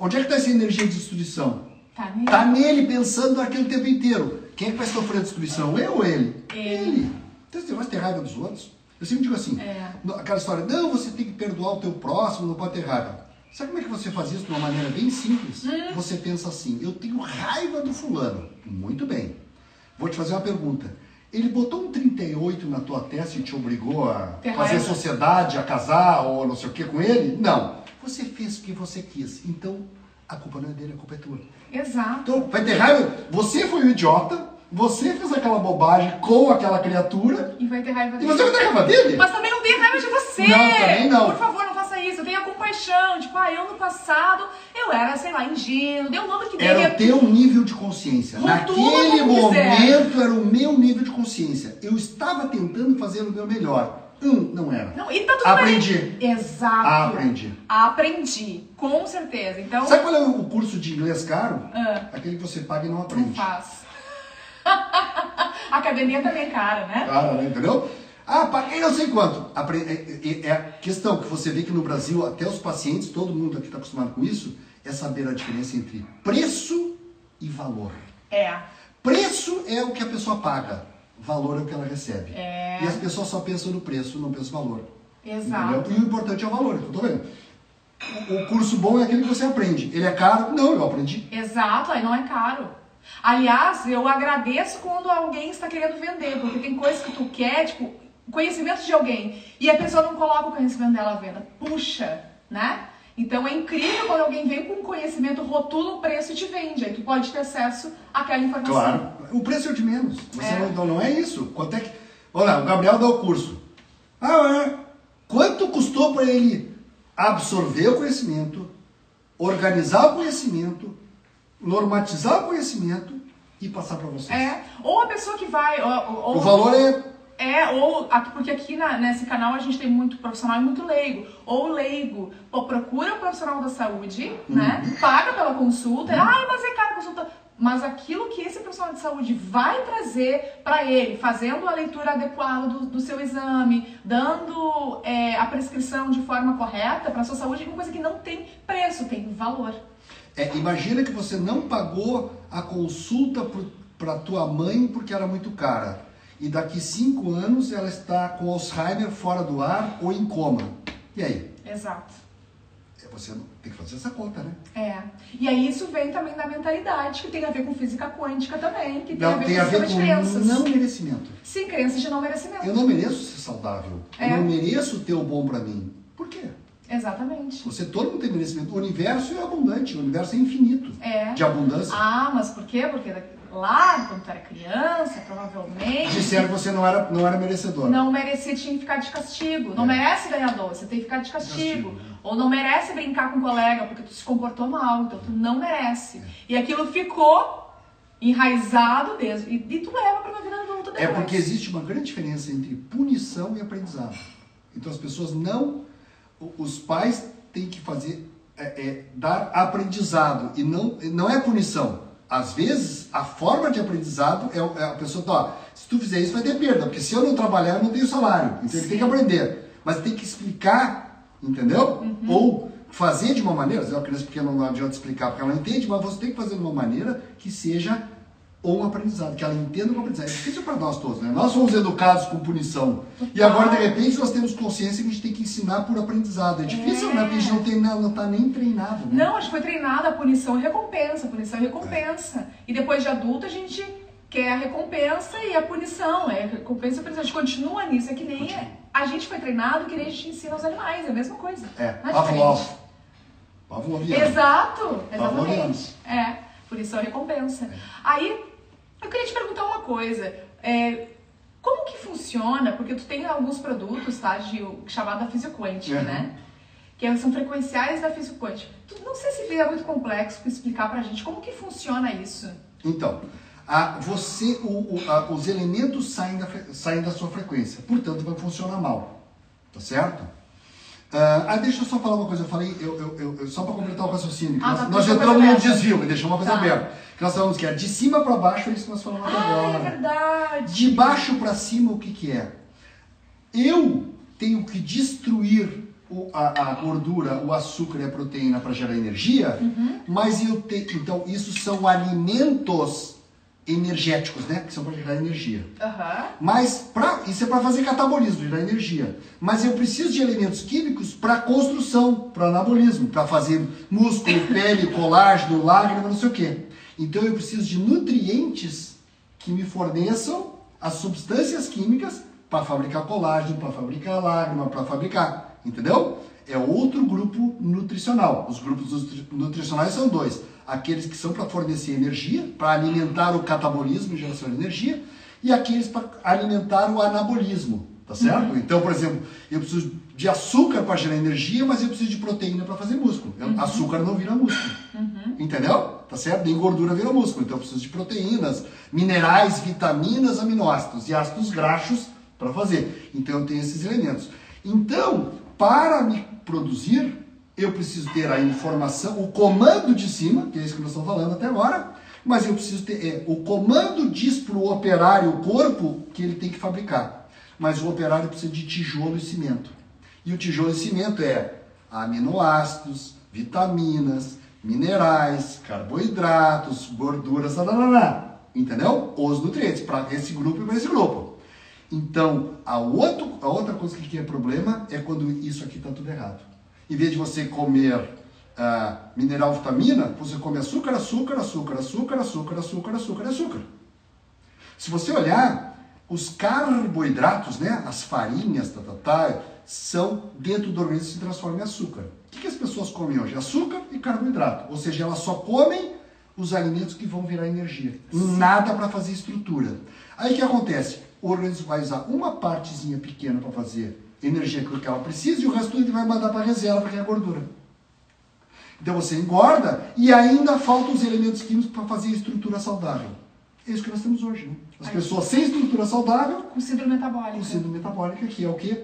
Onde é que está essa energia de destruição? Tá nele? Tá nele pensando o tempo inteiro. Quem é que vai sofrer a destruição? Eu ou ele? Ele. Então você vai ter raiva dos outros? Eu sempre digo assim, É. aquela história, não, você tem que perdoar o teu próximo, não pode ter raiva. Sabe como é que você faz isso de uma maneira bem simples? Hum. Você pensa assim, eu tenho raiva do fulano. Muito bem. Vou te fazer uma pergunta. Ele botou um 38 na tua testa e te obrigou a Ter fazer raiva. sociedade, a casar ou não sei o que com ele? Não. Você fez o que você quis. Então, a culpa não é dele, a culpa é tua. Exato. Então, vai ter raiva. Você foi o idiota, você fez aquela bobagem com aquela criatura E vai ter raiva e dele. você vai ter raiva dele? Mas também não tenha raiva de você. Não, também não. Por favor, não faça isso. Eu tenho a culpa paixão. Tipo, ah, eu no passado, eu era, sei lá, ingênuo, deu o nome que Era o teu nível de consciência. Rotula Naquele como quiser. momento era o meu nível de consciência. Eu estava tentando fazer o meu melhor. Hum, não era. Não, e tá tudo Aprendi. bem. Exato. Aprendi. Aprendi, com certeza. Então, Sabe qual é o curso de inglês caro? Ah. Aquele que você paga e não não aprende. faz. A academia também é cara, né? Cara, né? Entendeu? Ah, paguei não sei quanto. É, é- é a questão que você vê que no Brasil, até os pacientes, todo mundo aqui está acostumado com isso, é saber a diferença entre preço e valor. É. Preço é o que a pessoa paga, valor é o que ela recebe. É. E as pessoas só pensam no preço, não pensam no valor. Exato. Entendeu? E o importante é o valor, eu tô vendo. O, o curso bom é aquele que você aprende. Ele é caro? Não, eu aprendi. Exato, aí não é caro. Aliás, eu agradeço quando alguém está querendo vender, porque tem coisas que tu quer, tipo, conhecimento de alguém, e a pessoa não coloca o conhecimento dela à venda. Puxa, né? Então é incrível quando alguém vem com conhecimento, rotula o preço e te vende. Aí tu pode ter acesso àquela informação. Claro. O preço é o de menos. Você É. não, então não é isso. Quanto é que. Olha, o Gabriel dá o curso. Ah, é. Quanto custou para ele absorver o conhecimento, organizar o conhecimento, normatizar o conhecimento e passar para você? É. Ou a pessoa que vai. Ou, ou- O valor é. É, ou porque aqui na- nesse canal a gente tem muito profissional e muito leigo. Ou leigo, pô, procura o profissional da saúde, né? Paga pela consulta. Ai, mas é caro a consulta. Mas aquilo que esse profissional de saúde vai trazer para ele, fazendo a leitura adequada do, do seu exame, dando é, a prescrição de forma correta para sua saúde, é uma coisa que não tem preço, tem valor. É, imagina que você não pagou a consulta para tua mãe porque era muito cara. E daqui cinco anos ela está com Alzheimer fora do ar ou em coma. E aí? Exato. É, Você tem que fazer essa conta, né? É. E aí isso vem também da mentalidade, que tem a ver com física quântica também, que tem a Não, ver tem com a ver com crenças. não merecimento. Sim, crenças de não merecimento. Eu não mereço ser saudável. É. Eu não mereço ter o bom para mim. Por quê? Exatamente. Você todo mundo tem merecimento. O universo é abundante, o universo é infinito É. de abundância. Ah, mas por quê? Porque lá, quando tu era criança, provavelmente Disseram que você não era, não era merecedor. não merecia, tinha que ficar de castigo. Não É. merece ganhar doce, tem que ficar de castigo. Castigo, né? Ou não merece brincar com um colega porque tu se comportou mal, então tu não merece. É. E aquilo ficou enraizado mesmo. E, e tu leva pra uma vida adulta É depois. porque existe uma grande diferença entre punição e aprendizado. Então as pessoas não. Os pais têm que fazer. É, é, dar aprendizado e não, não é punição. Às vezes, a forma de aprendizado é, é a pessoa, ó, se tu fizer isso vai ter perda, porque se eu não trabalhar eu não tenho salário. Então ele tem que aprender. Mas tem que explicar, entendeu? Uhum. Ou fazer de uma maneira, se é uma criança pequena não adianta explicar porque ela não entende, mas você tem que fazer de uma maneira que seja ou um aprendizado, que ela entenda como aprendizado. É difícil para nós todos, né? Nós fomos educados com punição. E agora, de repente, nós temos consciência que a gente tem que ensinar por aprendizado. É difícil, É. né? Porque a gente não, tem, não tá nem treinado, né? Não, a gente foi treinada a punição e recompensa, punição e recompensa. E depois de adulto a gente quer a recompensa e a punição. É recompensa e punição. A gente continua nisso. É que nem Continua. a gente foi treinado que nem a gente ensina aos animais. É a mesma coisa. É, é Pavlov. diferente. Pavloviano. Exato, Pavloviano. exatamente. É, punição e recompensa. Aí, eu queria te perguntar uma coisa. É, como que funciona? Porque tu tem alguns produtos, tá? De, chamado da fisioquântica, Uhum. né? Que são frequenciais da fisioquântica. Tu não sei se é muito complexo explicar pra gente como que funciona isso. Então, a, você, o- o- a- os elementos saem da, saem da sua frequência, portanto vai funcionar mal, tá certo? Ah, ah, deixa eu só falar uma coisa, eu falei, eu, eu- eu- só para completar o raciocínio, que Ah, nós, tá, nós uma entramos coisa num aberta. desvio, me deixou uma coisa Tá. aberta. Que nós falamos que é de cima para baixo, é isso que nós falamos até Ah, é agora. verdade. De baixo para cima, o que, que é? Eu tenho que destruir o- a, a gordura, o açúcar e a proteína para gerar energia, Uhum. mas eu tenho. Então, isso são alimentos energéticos, né? Que são para gerar energia. Aham. Mas pra, isso é para fazer catabolismo, gerar energia. Mas eu preciso de elementos químicos para construção, para anabolismo, para fazer músculo, pele, colágeno, lágrima, não sei o quê. Então eu preciso de nutrientes que me forneçam as substâncias químicas para fabricar colágeno, para fabricar lágrima, para fabricar, entendeu? É outro grupo nutricional. Os grupos nutri- nutricionais são dois: aqueles que são para fornecer energia, para alimentar o catabolismo e geração de energia, e aqueles para alimentar o anabolismo, tá certo? Então, por exemplo, eu preciso de açúcar para gerar energia, mas eu preciso de proteína para fazer músculo. Eu- Açúcar não vira músculo. Entendeu? Tá certo? Nem gordura vira músculo. Então eu preciso de proteínas, minerais, vitaminas, aminoácidos e ácidos graxos para fazer. Então eu tenho esses elementos. Então, para me produzir, eu preciso ter a informação, o comando de cima, que é isso que nós estamos falando até agora, mas eu preciso ter. É, o comando diz para o operário, o corpo, que ele tem que fabricar. Mas o operário precisa de tijolo e cimento. E o tijolo e cimento é aminoácidos, vitaminas, minerais, carboidratos, gorduras, tarará, entendeu? Os nutrientes para esse grupo e para esse grupo. Então, a, outro, a outra coisa que é problema é quando isso aqui está tudo errado. Em vez de você comer ah, mineral, vitamina, você come açúcar, açúcar, açúcar, açúcar, açúcar, açúcar, açúcar, açúcar. Se você olhar, os carboidratos, né, as farinhas, tá, tá, tá, são dentro do organismo se transformam em açúcar. O que, que as pessoas comem hoje? Açúcar e carboidrato. Ou seja, elas só comem os alimentos que vão virar energia. Nada para fazer estrutura. Aí o que acontece? O organismo vai usar uma partezinha pequena para fazer energia que ela precisa e o resto ele vai mandar para a reserva, que é a gordura. Então você engorda e ainda faltam os elementos químicos para fazer a estrutura saudável. É isso que nós temos hoje, né? As Aí. pessoas sem estrutura saudável Com síndrome metabólica. com síndrome metabólica, que é o quê?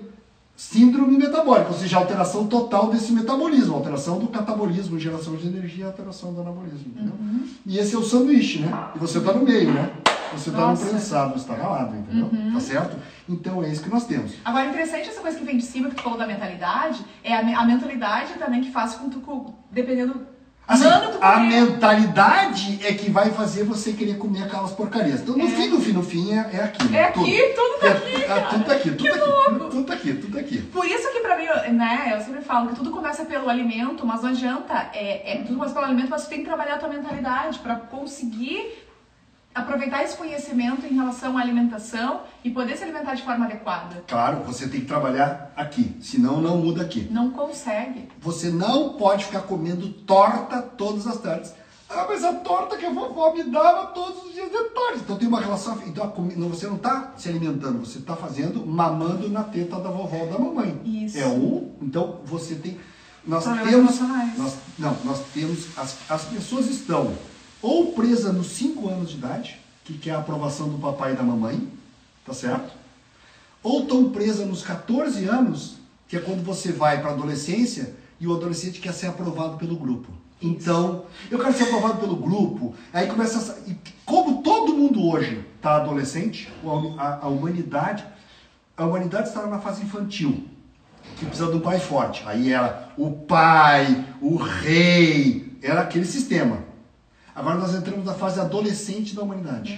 Síndrome metabólica, ou seja, alteração total desse metabolismo, alteração do catabolismo, geração de energia, alteração do anabolismo, entendeu? Uhum. E esse é o sanduíche, né? E você está no meio, né? Você está no. Uhum. prensado, você está ralado, entendeu? Tá certo? Então é isso que nós temos. Agora, interessante essa coisa que vem de cima, que tu falou da mentalidade, é a, a mentalidade também que faz com que tu, dependendo Assim, a mentalidade é que vai fazer você querer comer aquelas porcarias. Então, no fim, no fim, no fim, é, é aqui. né? É aqui, tudo tá É- aqui, é, cara. tudo tá aqui, tudo Que aqui, louco. tudo tá aqui, tudo tá aqui. Por isso que pra mim, né, eu sempre falo que tudo começa pelo alimento, mas não adianta, é, é, tudo começa pelo alimento, mas tu tem que trabalhar a tua mentalidade pra conseguir aproveitar esse conhecimento em relação à alimentação e poder se alimentar de forma adequada. Claro, você tem que trabalhar aqui, senão não muda aqui. Não consegue. Você não pode ficar comendo torta todas as tardes. Ah, mas a torta que a vovó me dava todos os dias de tarde. Então tem uma relação. Então você não está se alimentando, você está fazendo, mamando na teta da vovó ou da mamãe. Isso. É um. Então você tem. Nós Problemas temos. Nós, não, nós temos. As, as pessoas estão ou presas nos 5 anos de idade, que quer a aprovação do papai e da mamãe, tá certo? Ou estão presas nos 14 anos, que é quando você vai para a adolescência e o adolescente quer ser aprovado pelo grupo. Então, eu quero ser aprovado pelo grupo. Aí começa essa. e Como todo mundo hoje está adolescente, a, a humanidade, a humanidade está na fase infantil, que precisa de um pai forte. Aí era o pai, o rei, era aquele sistema. Agora nós entramos na fase adolescente da humanidade.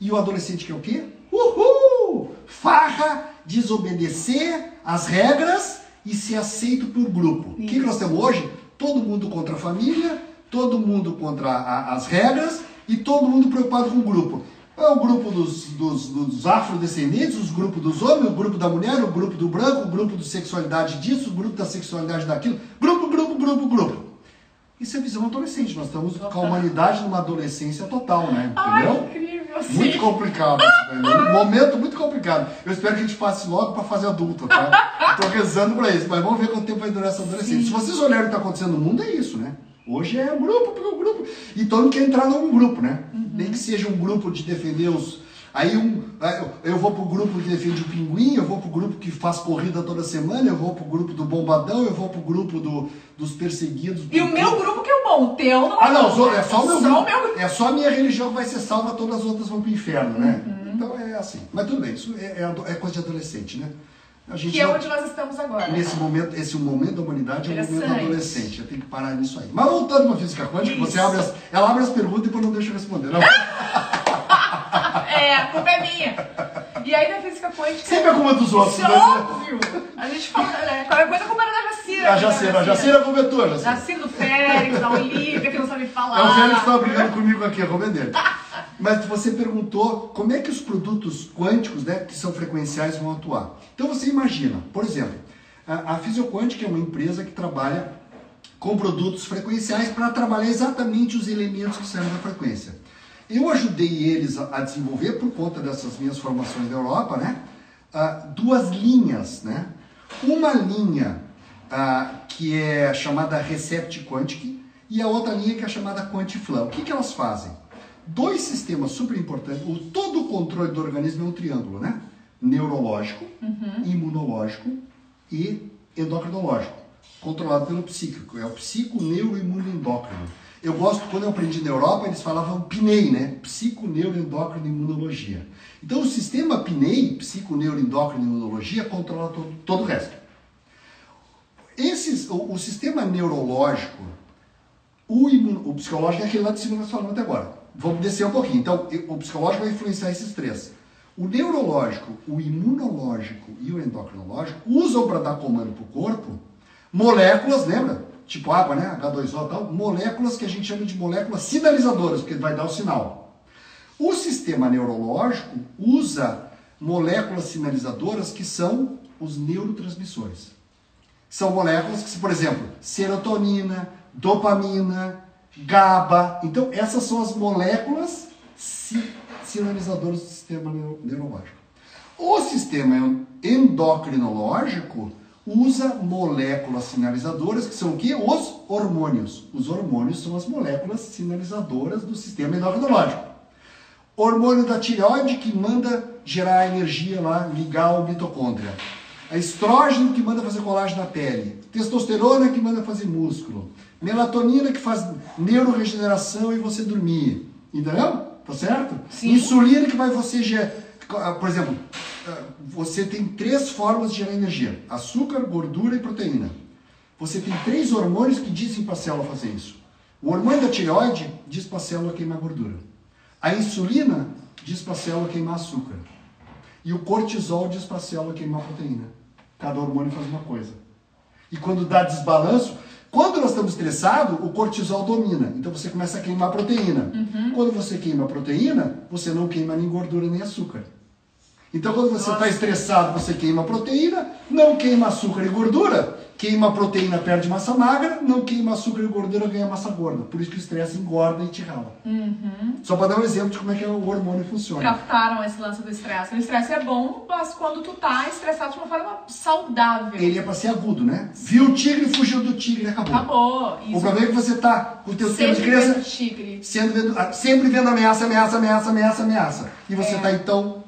E o adolescente quer o quê? Uhul! Farra, desobedecer as regras e ser aceito por grupo. O que, que nós temos hoje? Todo mundo contra a família, todo mundo contra a- as regras e todo mundo preocupado com o grupo. É o grupo dos, dos, dos afrodescendentes, os grupos dos homens, o grupo da mulher, o grupo do branco, o grupo de sexualidade disso, o grupo da sexualidade daquilo. Grupo, grupo, grupo, grupo. Isso é visão adolescente. Nós estamos com a humanidade numa adolescência total, né? Entendeu? Ai, incrível, sim. Muito complicado. velho. Um momento muito complicado. Eu espero que a gente passe logo para fase adulta, tá? Tô rezando para isso, mas vamos ver quanto tempo vai durar essa adolescência. Se vocês olharem o que está acontecendo no mundo, é isso, né? Hoje é um grupo, porque um grupo. E todo mundo quer entrar num grupo, né? Nem que seja um grupo de defender os. Aí um, eu- vou pro grupo que defende o pinguim, eu vou pro grupo que faz corrida toda semana, eu vou pro grupo do bombadão, eu vou pro grupo do, dos perseguidos. E o meu grupo que é o bom, o teu não Ah, não, só- é só o meu Só meu grupo. É só a minha religião que vai ser salva, todas as outras vão pro inferno, né? Então é assim. Mas tudo bem, isso é, é é coisa de adolescente, né? A gente Que é onde nós estamos agora. Nesse momento, esse momento da humanidade é um momento adolescente. Eu tenho que parar nisso aí. Mas voltando para a física quântica, você abre as, ela abre as perguntas e depois não deixa eu responder. Não. É, a culpa é minha. E aí na física quântica. Sempre a culpa dos outros. Isso né? é óbvio. A gente fala, né? Qualquer coisa a culpa era da Jacira. A Jacira, a Jacira comentou, Jacira. Jacira do Félix, da Olivia, que não sabe falar. É o Félix que estava brigando comigo aqui, a culpa é dele. Mas você perguntou como é que os produtos quânticos, né, que são frequenciais, vão atuar. Então você imagina, por exemplo, a, a Fisioquântica é uma empresa que trabalha com produtos frequenciais para trabalhar exatamente os elementos que saem da frequência. Eu ajudei eles a, a desenvolver, por conta dessas minhas formações na Europa, né? ah, duas linhas, né? Uma linha ah, que é chamada Recept Quantic e a outra linha que é chamada Quantiflam. O que, que elas fazem? Dois sistemas super importantes. O, todo o controle do organismo é um triângulo, né? Neurológico, Uhum. imunológico e endocrinológico, controlado pelo psíquico. É o psico, neuro, imuno, endócrino. Eu gosto, quando eu aprendi na Europa, eles falavam PNEI, né? Psico, neuro, endócrino e imunologia. Então o sistema PNEI, psico, neuro, endócrino e imunologia, controla todo, todo o resto. Esses, o, o sistema neurológico, o, imuno, o psicológico é aquele lá de cima que nós falamos até agora. Vamos descer um pouquinho. Então, o psicológico vai influenciar esses três. O neurológico, o imunológico e o endocrinológico usam para dar comando para o corpo moléculas, lembra? Tipo água, né? H2O e tal. Moléculas que a gente chama de moléculas sinalizadoras, porque vai dar o sinal. O sistema neurológico usa moléculas sinalizadoras que são os neurotransmissores. São moléculas que, por exemplo, serotonina, dopamina, GABA. Então, essas são as moléculas si- sinalizadoras do sistema neu- neurológico. O sistema endocrinológico usa moléculas sinalizadoras que são o quê? Os hormônios. Os hormônios são as moléculas sinalizadoras do sistema endocrinológico. Hormônio da tireoide que manda gerar energia lá, ligar o mitocôndria. A estrógeno que manda fazer colágeno na pele. Testosterona que manda fazer músculo. Melatonina que faz neuroregeneração e você dormir. Entendeu? Tá certo? Sim. Insulina que vai você gerar. Por exemplo, ah, você tem três formas de gerar energia: açúcar, gordura e proteína. Você tem três hormônios que dizem para a célula fazer isso. O hormônio da tireoide diz para a célula queimar gordura. A insulina diz para a célula queimar açúcar. E o cortisol diz para a célula queimar proteína. Cada hormônio faz uma coisa. E quando dá desbalanço, quando nós estamos estressados, o cortisol domina. Então você começa a queimar proteína. Quando você queima proteína, você não queima nem gordura nem açúcar. Então quando você está estressado, você queima proteína, não queima açúcar e gordura. Queima proteína, perde massa magra, não queima açúcar e gordura, ganha massa gorda. Por isso que o estresse engorda e te rala. Só para dar um exemplo de como é que o hormônio funciona. Captaram esse lance do estresse. O estresse é bom, mas quando tu tá estressado de uma forma saudável. Ele é para ser agudo, né? Viu o tigre, fugiu do tigre, acabou. Acabou. O problema é que você tá com o teu tempo de Sempre criança vendo tigre. sendo vendo- ah, sempre vendo ameaça, ameaça, ameaça, ameaça, ameaça. E você É. tá então.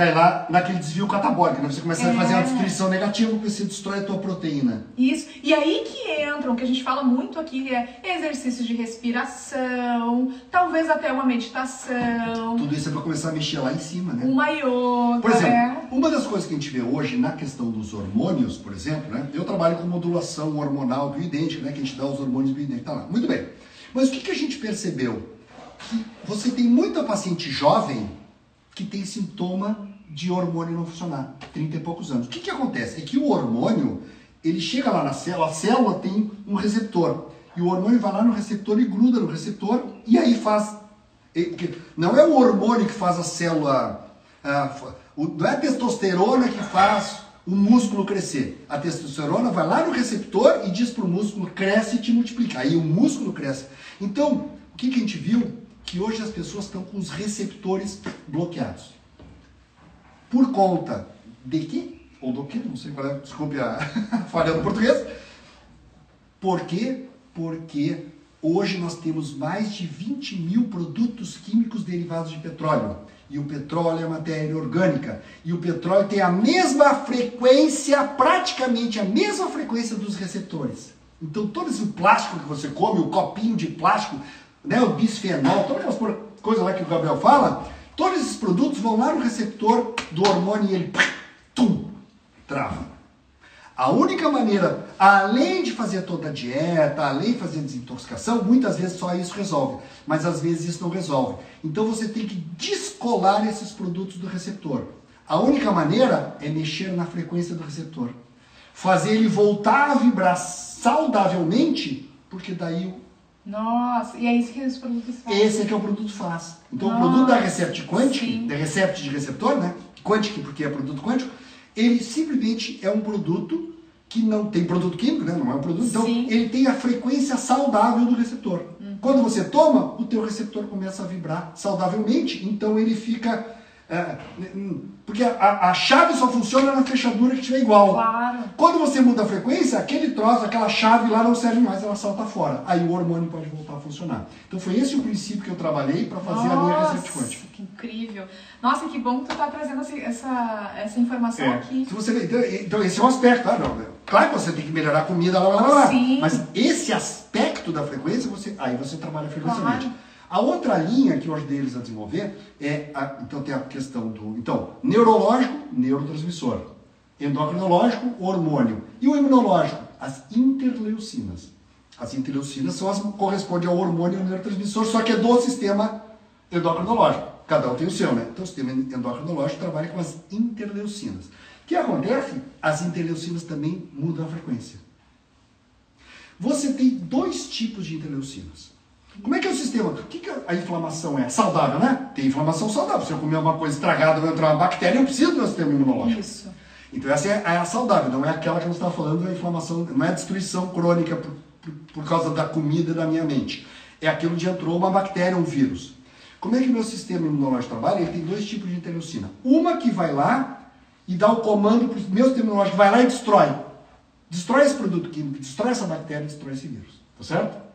É. cai lá naquele desvio catabólico, né? Você começa a É. fazer uma destruição negativa porque você destrói a tua proteína. Isso. E aí que entram, que a gente fala muito aqui, é exercícios de respiração, talvez até uma meditação, Tudo isso é para começar a mexer lá em cima, né? uma yoga, Por exemplo, né? uma das coisas que a gente vê hoje na questão dos hormônios, por exemplo, né? Eu trabalho com modulação hormonal bioidêntica, né? Que a gente dá os hormônios bioidênticos, tá lá. Muito bem. Mas o que, que a gente percebeu? Que você tem muita paciente jovem que tem sintoma de hormônio não funcionar, 30 e poucos anos. O que, que acontece? É que o hormônio, ele chega lá na célula, a célula tem um receptor. E o hormônio vai lá no receptor e gruda no receptor e aí faz. Não é o hormônio que faz a célula. ah, não é a testosterona que faz o músculo crescer. A testosterona vai lá no receptor e diz para o músculo cresce e te multiplica. Aí o músculo cresce. Então, o que, que a gente viu? Que hoje as pessoas estão com os receptores bloqueados. Por conta de que? Ou do que? Não sei qual é, desculpe a falha no português. Por quê? Porque hoje nós temos mais de 20 mil produtos químicos derivados de petróleo. E o petróleo é matéria orgânica. E o petróleo tem a mesma frequência, praticamente a mesma frequência dos receptores. Então todo esse plástico que você come, o copinho de plástico, né, o bisfenol, todas aquelas coisas lá que o Gabriel fala, todos esses produtos vão lá no receptor do hormônio e ele tum, trava. A única maneira, além de fazer toda a dieta, além de fazer desintoxicação, muitas vezes só isso resolve, mas às vezes isso não resolve. Então você tem que descolar esses produtos do receptor. A única maneira é mexer na frequência do receptor. Fazer ele voltar a vibrar saudavelmente, porque daí Nossa, e é isso que os produtos fazem. esse é que é o produto faz. Então o Nossa, produto da Recept Quantic, sim. da Recept de receptor, né? Quantic porque é produto quântico, ele simplesmente é um produto que não tem produto químico, né? Não é um produto. Então Sim. ele tem a frequência saudável do receptor. Quando você toma, o teu receptor começa a vibrar saudavelmente, então ele fica É, hum, porque a, a, chave só funciona na fechadura que estiver igual. Claro. Quando você muda a frequência, aquele troço, aquela chave lá não serve mais, ela salta fora. Aí o hormônio pode voltar a funcionar. Então foi esse o princípio que eu trabalhei para fazer Nossa, a minha receita quântica. Que incrível. Nossa, que bom que tu está trazendo essa, essa informação é. aqui. Se você, então, então, esse é um aspecto. Ah, não, claro que você tem que melhorar a comida, lá, lá, lá, lá. Sim. Mas esse aspecto da frequência, você, aí você trabalha frequencialmente. Claro. A outra linha que eu ajudei eles a desenvolver é, a, então tem a questão do, então, neurológico, neurotransmissor, endocrinológico, hormônio, e o imunológico, as interleucinas. As interleucinas são as correspondem ao hormônio neurotransmissor, só que é do sistema endocrinológico. Cada um tem o seu, né? Então o sistema endocrinológico trabalha com as interleucinas. O que acontece? As interleucinas também mudam a frequência. Você tem dois tipos de interleucinas. Como é que é o sistema? O que, que a inflamação é? Saudável, né? Tem inflamação saudável. Se eu comer uma coisa estragada vai entrar uma bactéria, eu preciso do meu sistema imunológico. Isso. Então essa é a saudável, não é aquela que você está falando da inflamação, não é a destruição crônica por, por, por, causa da comida da minha mente. É aquilo de entrou uma bactéria, um vírus. Como é que o meu sistema imunológico trabalha? Ele tem dois tipos de interleucina. Uma que vai lá e dá o comando para o meu sistema imunológico, vai lá e destrói. Destrói esse produto químico, destrói essa bactéria, destrói esse vírus. Tá certo?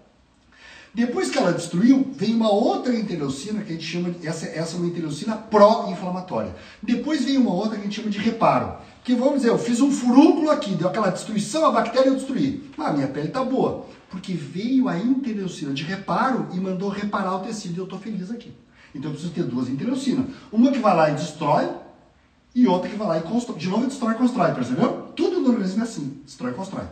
Depois que ela destruiu, vem uma outra interleucina que a gente chama de, essa, essa é uma interleucina pró-inflamatória. Depois vem uma outra que a gente chama de reparo. Que vamos dizer, eu fiz um furúnculo aqui, deu aquela destruição, a bactéria eu destruí. Ah, minha pele está boa. Porque veio a interleucina de reparo e mandou reparar o tecido e eu estou feliz aqui. Então eu preciso ter duas interleucinas. Uma que vai lá e destrói e outra que vai lá e constrói. De novo, destrói e constrói, percebeu? Tudo no organismo é assim, destrói e constrói.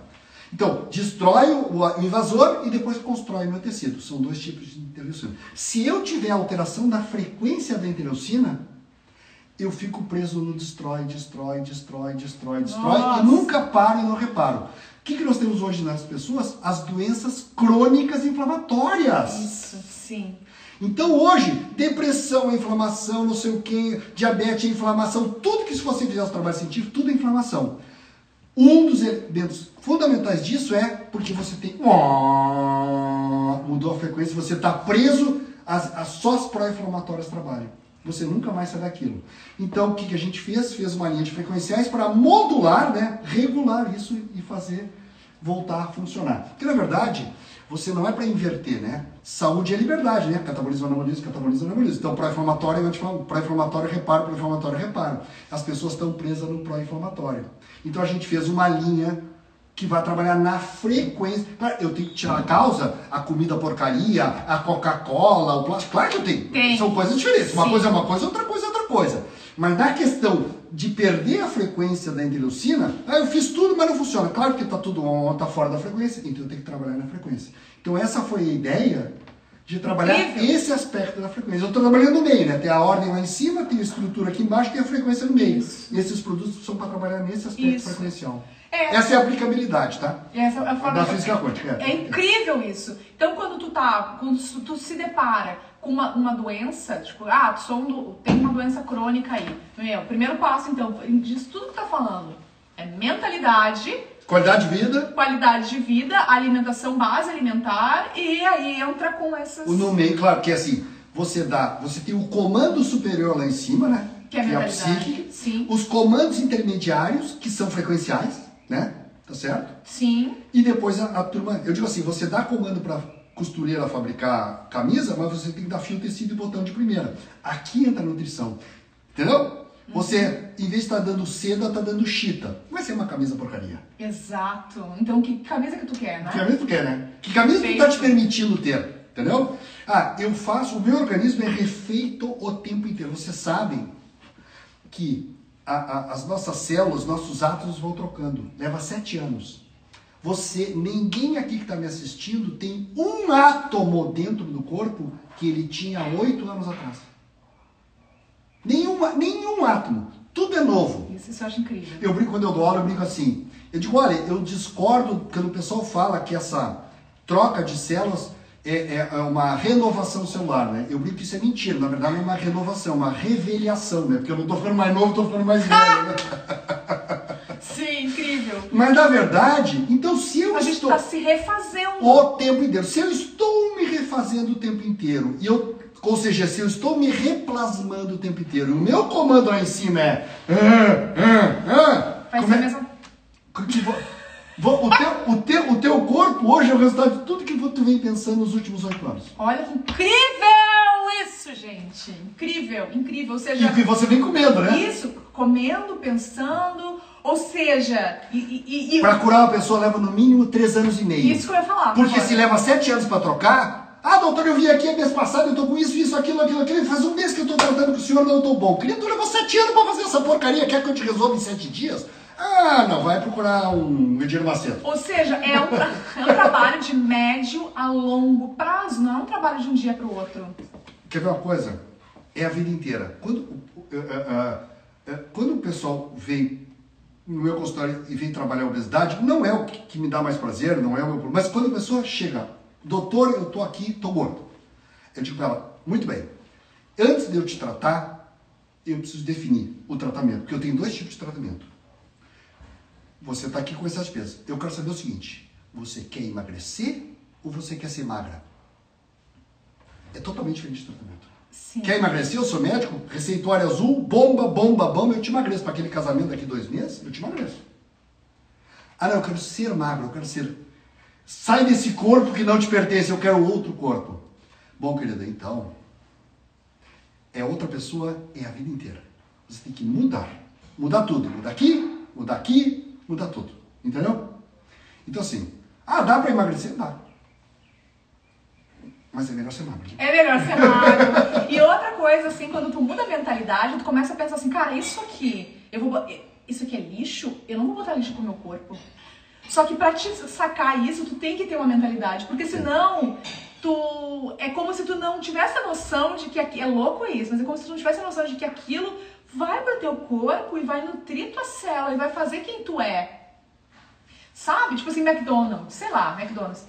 Então, destrói o, invasor e depois constrói meu tecido. São dois tipos de interleucina. Se eu tiver alteração da frequência da interleucina, eu fico preso no destrói, destrói, destrói, destrói, destrói Nossa. e nunca paro e não reparo. O que, que nós temos hoje nas pessoas? As doenças crônicas inflamatórias. Isso, sim. Então hoje, depressão, inflamação, não sei o que, diabetes, inflamação, tudo que se você fizer os trabalhos científicos, tudo é inflamação. Um dos elementos fundamentais disso é porque você tem. Mudou a frequência, você está preso, as, as, só as pró-inflamatórias trabalham. Você nunca mais sai daquilo. Então, o que, que a gente fez? Fez uma linha de frequenciais para modular, né, regular isso e fazer voltar a funcionar. Porque, na verdade, você não é para inverter, né? Saúde é liberdade, né? Catabolismo, anabolismo, catabolismo, anabolismo. Então, pró-inflamatório, pró-inflamatório, reparo, pró-inflamatório, reparo. As pessoas estão presas no pró-inflamatório. Então, a gente fez uma linha que vai trabalhar na frequência. Eu tenho que tirar a causa, a comida porcaria, a Coca-Cola, o plástico. Claro que eu tenho. Tem. São coisas diferentes. Uma Sim. coisa é uma coisa, outra coisa é outra coisa. Mas na questão de perder a frequência da interleucina, ah, eu fiz tudo, mas não funciona. Claro que está tudo está fora da frequência, então eu tenho que trabalhar na frequência. Então essa foi a ideia de trabalhar Incrível. esse aspecto da frequência. Eu estou trabalhando no meio, né? Tem a ordem lá em cima, tem a estrutura aqui embaixo, tem a frequência no meio. Isso. E esses produtos são para trabalhar nesse aspecto Isso. frequencial. É. Essa é a aplicabilidade, tá? Essa é a forma da física quântica. É. é incrível isso. Então, quando tu tá, quando tu se depara com uma, uma doença, tipo, ah, sou um, tem uma doença crônica aí. Meu, o primeiro passo, então, disso tudo que tá falando é mentalidade, Qualidade de vida. Qualidade de vida, alimentação base alimentar e aí entra com essas. O no meio, claro, que é assim, você dá, você tem o comando superior lá em cima, né? Que é a, que é a psíquica. Sim. Os comandos intermediários, que são frequenciais né? Tá certo? Sim. E depois a, a turma, eu digo assim, você dá comando para costureira fabricar camisa, mas você tem que dar fio, tecido e botão de primeira. Aqui entra a nutrição. Entendeu? Você, em vez de estar tá dando seda, está dando chita. Vai ser uma camisa porcaria. Exato. Então, que camisa que tu quer, né? Que camisa tu quer, né? Que camisa Feito. tu tá te permitindo ter, entendeu? Ah, eu faço, o meu organismo é refeito o tempo inteiro. Vocês sabem que a, a, as nossas células, nossos átomos vão trocando. Leva sete anos. Você, ninguém aqui que está me assistindo tem um átomo dentro do corpo que ele tinha oito anos atrás. Nenhuma, nenhum átomo. Tudo é novo. Isso, isso eu acho incrível. Eu brinco quando eu dou aula, eu brinco assim. Eu digo, olha, eu discordo quando o pessoal fala que essa troca de células é, é, é, uma renovação celular, né? Eu brinco que isso é mentira, na verdade não é uma renovação, é uma reveliação, né? Porque eu não estou ficando mais novo, estou ficando mais velho, né? Sim, incrível. Mas na verdade, então se eu a estou... A gente está se refazendo. O tempo inteiro. Se eu estou me refazendo o tempo inteiro e eu Ou seja, se eu estou me replasmando o tempo inteiro, o meu comando lá em cima é. Vai como é- que vo- vo- o, teu, o, teu, o teu corpo hoje é o resultado de tudo que tu vem pensando nos últimos oito anos. Olha que incrível isso, gente. Incrível, incrível. Ou seja, E que você vem com medo, né? isso, comendo, pensando. Ou seja, e, e- e- Para curar uma pessoa leva no mínimo três anos e meio. isso que eu ia falar. Porque agora. se leva sete anos para trocar, ah, doutor, eu vim aqui mês passado, eu tô com isso, isso, aquilo, aquilo, aquilo, faz um mês que eu tô tratando com o senhor, não tô bom. Querido, levou sete anos para fazer essa porcaria, quer que eu te resolva em sete dias? Ah, não, vai procurar um Edir Macedo. Ou seja, é um, tra- é um trabalho de médio a longo prazo, não é um trabalho de um dia para o outro. Quer ver uma coisa? É a vida inteira. Quando, o- eh, eh, eh, quando o pessoal vem no meu consultório e vem trabalhar a obesidade, não é o que, que me dá mais prazer, não é o meu problema. Mas quando a pessoa chega, doutor, eu tô aqui, tô gordo. Eu digo para ela, muito bem, antes de eu te tratar, eu preciso definir o tratamento, porque eu tenho dois tipos de tratamento. Você está aqui com de peso. Eu quero saber o seguinte: você quer emagrecer ou você quer ser magra? É totalmente diferente de tratamento. Sim. Quer emagrecer? Eu sou médico, receituário azul, bomba, bomba, bomba, eu te emagreço. Para aquele casamento daqui dois meses, eu te emagreço. Ah, não, eu quero ser magro, eu quero ser. Sai desse corpo que não te pertence, eu quero outro corpo. Bom, querida, então. É outra pessoa, é a vida inteira. Você tem que mudar. Mudar tudo. Mudar aqui, mudar aqui, mudar tudo. Entendeu? Então, assim. Ah, dá para emagrecer? Dá. Mas é melhor ser magro. É melhor ser magro. e outra coisa, assim, quando tu muda a mentalidade, tu começa a pensar assim, cara, isso aqui, eu vou. Isso aqui é lixo? Eu não vou botar lixo pro meu corpo. Só que pra te sacar isso, tu tem que ter uma mentalidade. Porque senão, tu. É como se tu não tivesse a noção de que aqui. É louco isso, mas é como se tu não tivesse a noção de que aquilo vai pro teu corpo e vai nutrir tua célula e vai fazer quem tu é. Sabe? Tipo assim, McDonald's, sei lá, McDonald's.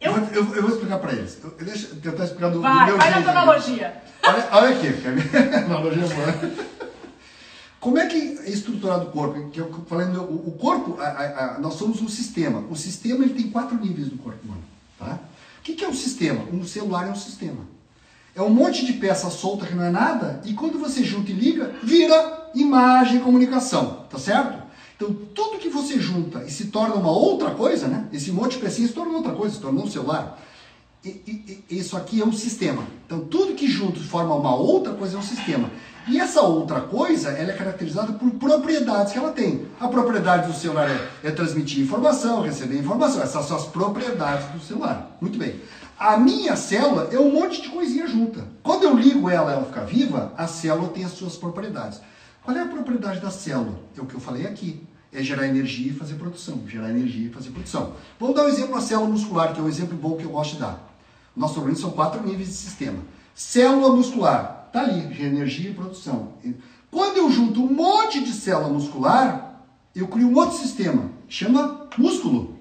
Eu, Eu. vou, eu, eu vou explicar para eles. Eu, deixa eu tentar explicar do, do Vai, meu vai na tua analogia. Olha, olha aqui, analogia boa. Como é que é estruturado o corpo? Que eu falei, o corpo, a- a- a- nós somos um sistema. O sistema ele tem quatro níveis do corpo humano. Tá? O que, que é um sistema? Um celular é um sistema. É um monte de peça solta que não é nada, e quando você junta e liga, vira imagem e comunicação, tá certo? Então, tudo que você junta e se torna uma outra coisa, né? Esse monte de pecinhas se torna outra coisa, se tornou um celular. E, e- e- isso aqui é um sistema. Então, tudo que junto forma uma outra coisa é um sistema. E essa outra coisa, ela é caracterizada por propriedades que ela tem. A propriedade do celular é, é transmitir informação, receber informação. Essas são as propriedades do celular. Muito bem. A minha célula é um monte de coisinha junta. Quando eu ligo ela, ela fica viva, a célula tem as suas propriedades. Qual é a propriedade da célula? É o que eu falei aqui. É gerar energia e fazer produção. Gerar energia e fazer produção. Vamos dar um exemplo da célula muscular, que é um exemplo bom que eu gosto de dar. Nosso organismo são quatro níveis de sistema. Célula muscular, tá ali, energia e produção. Quando eu junto um monte de célula muscular, eu crio um outro sistema, chama músculo.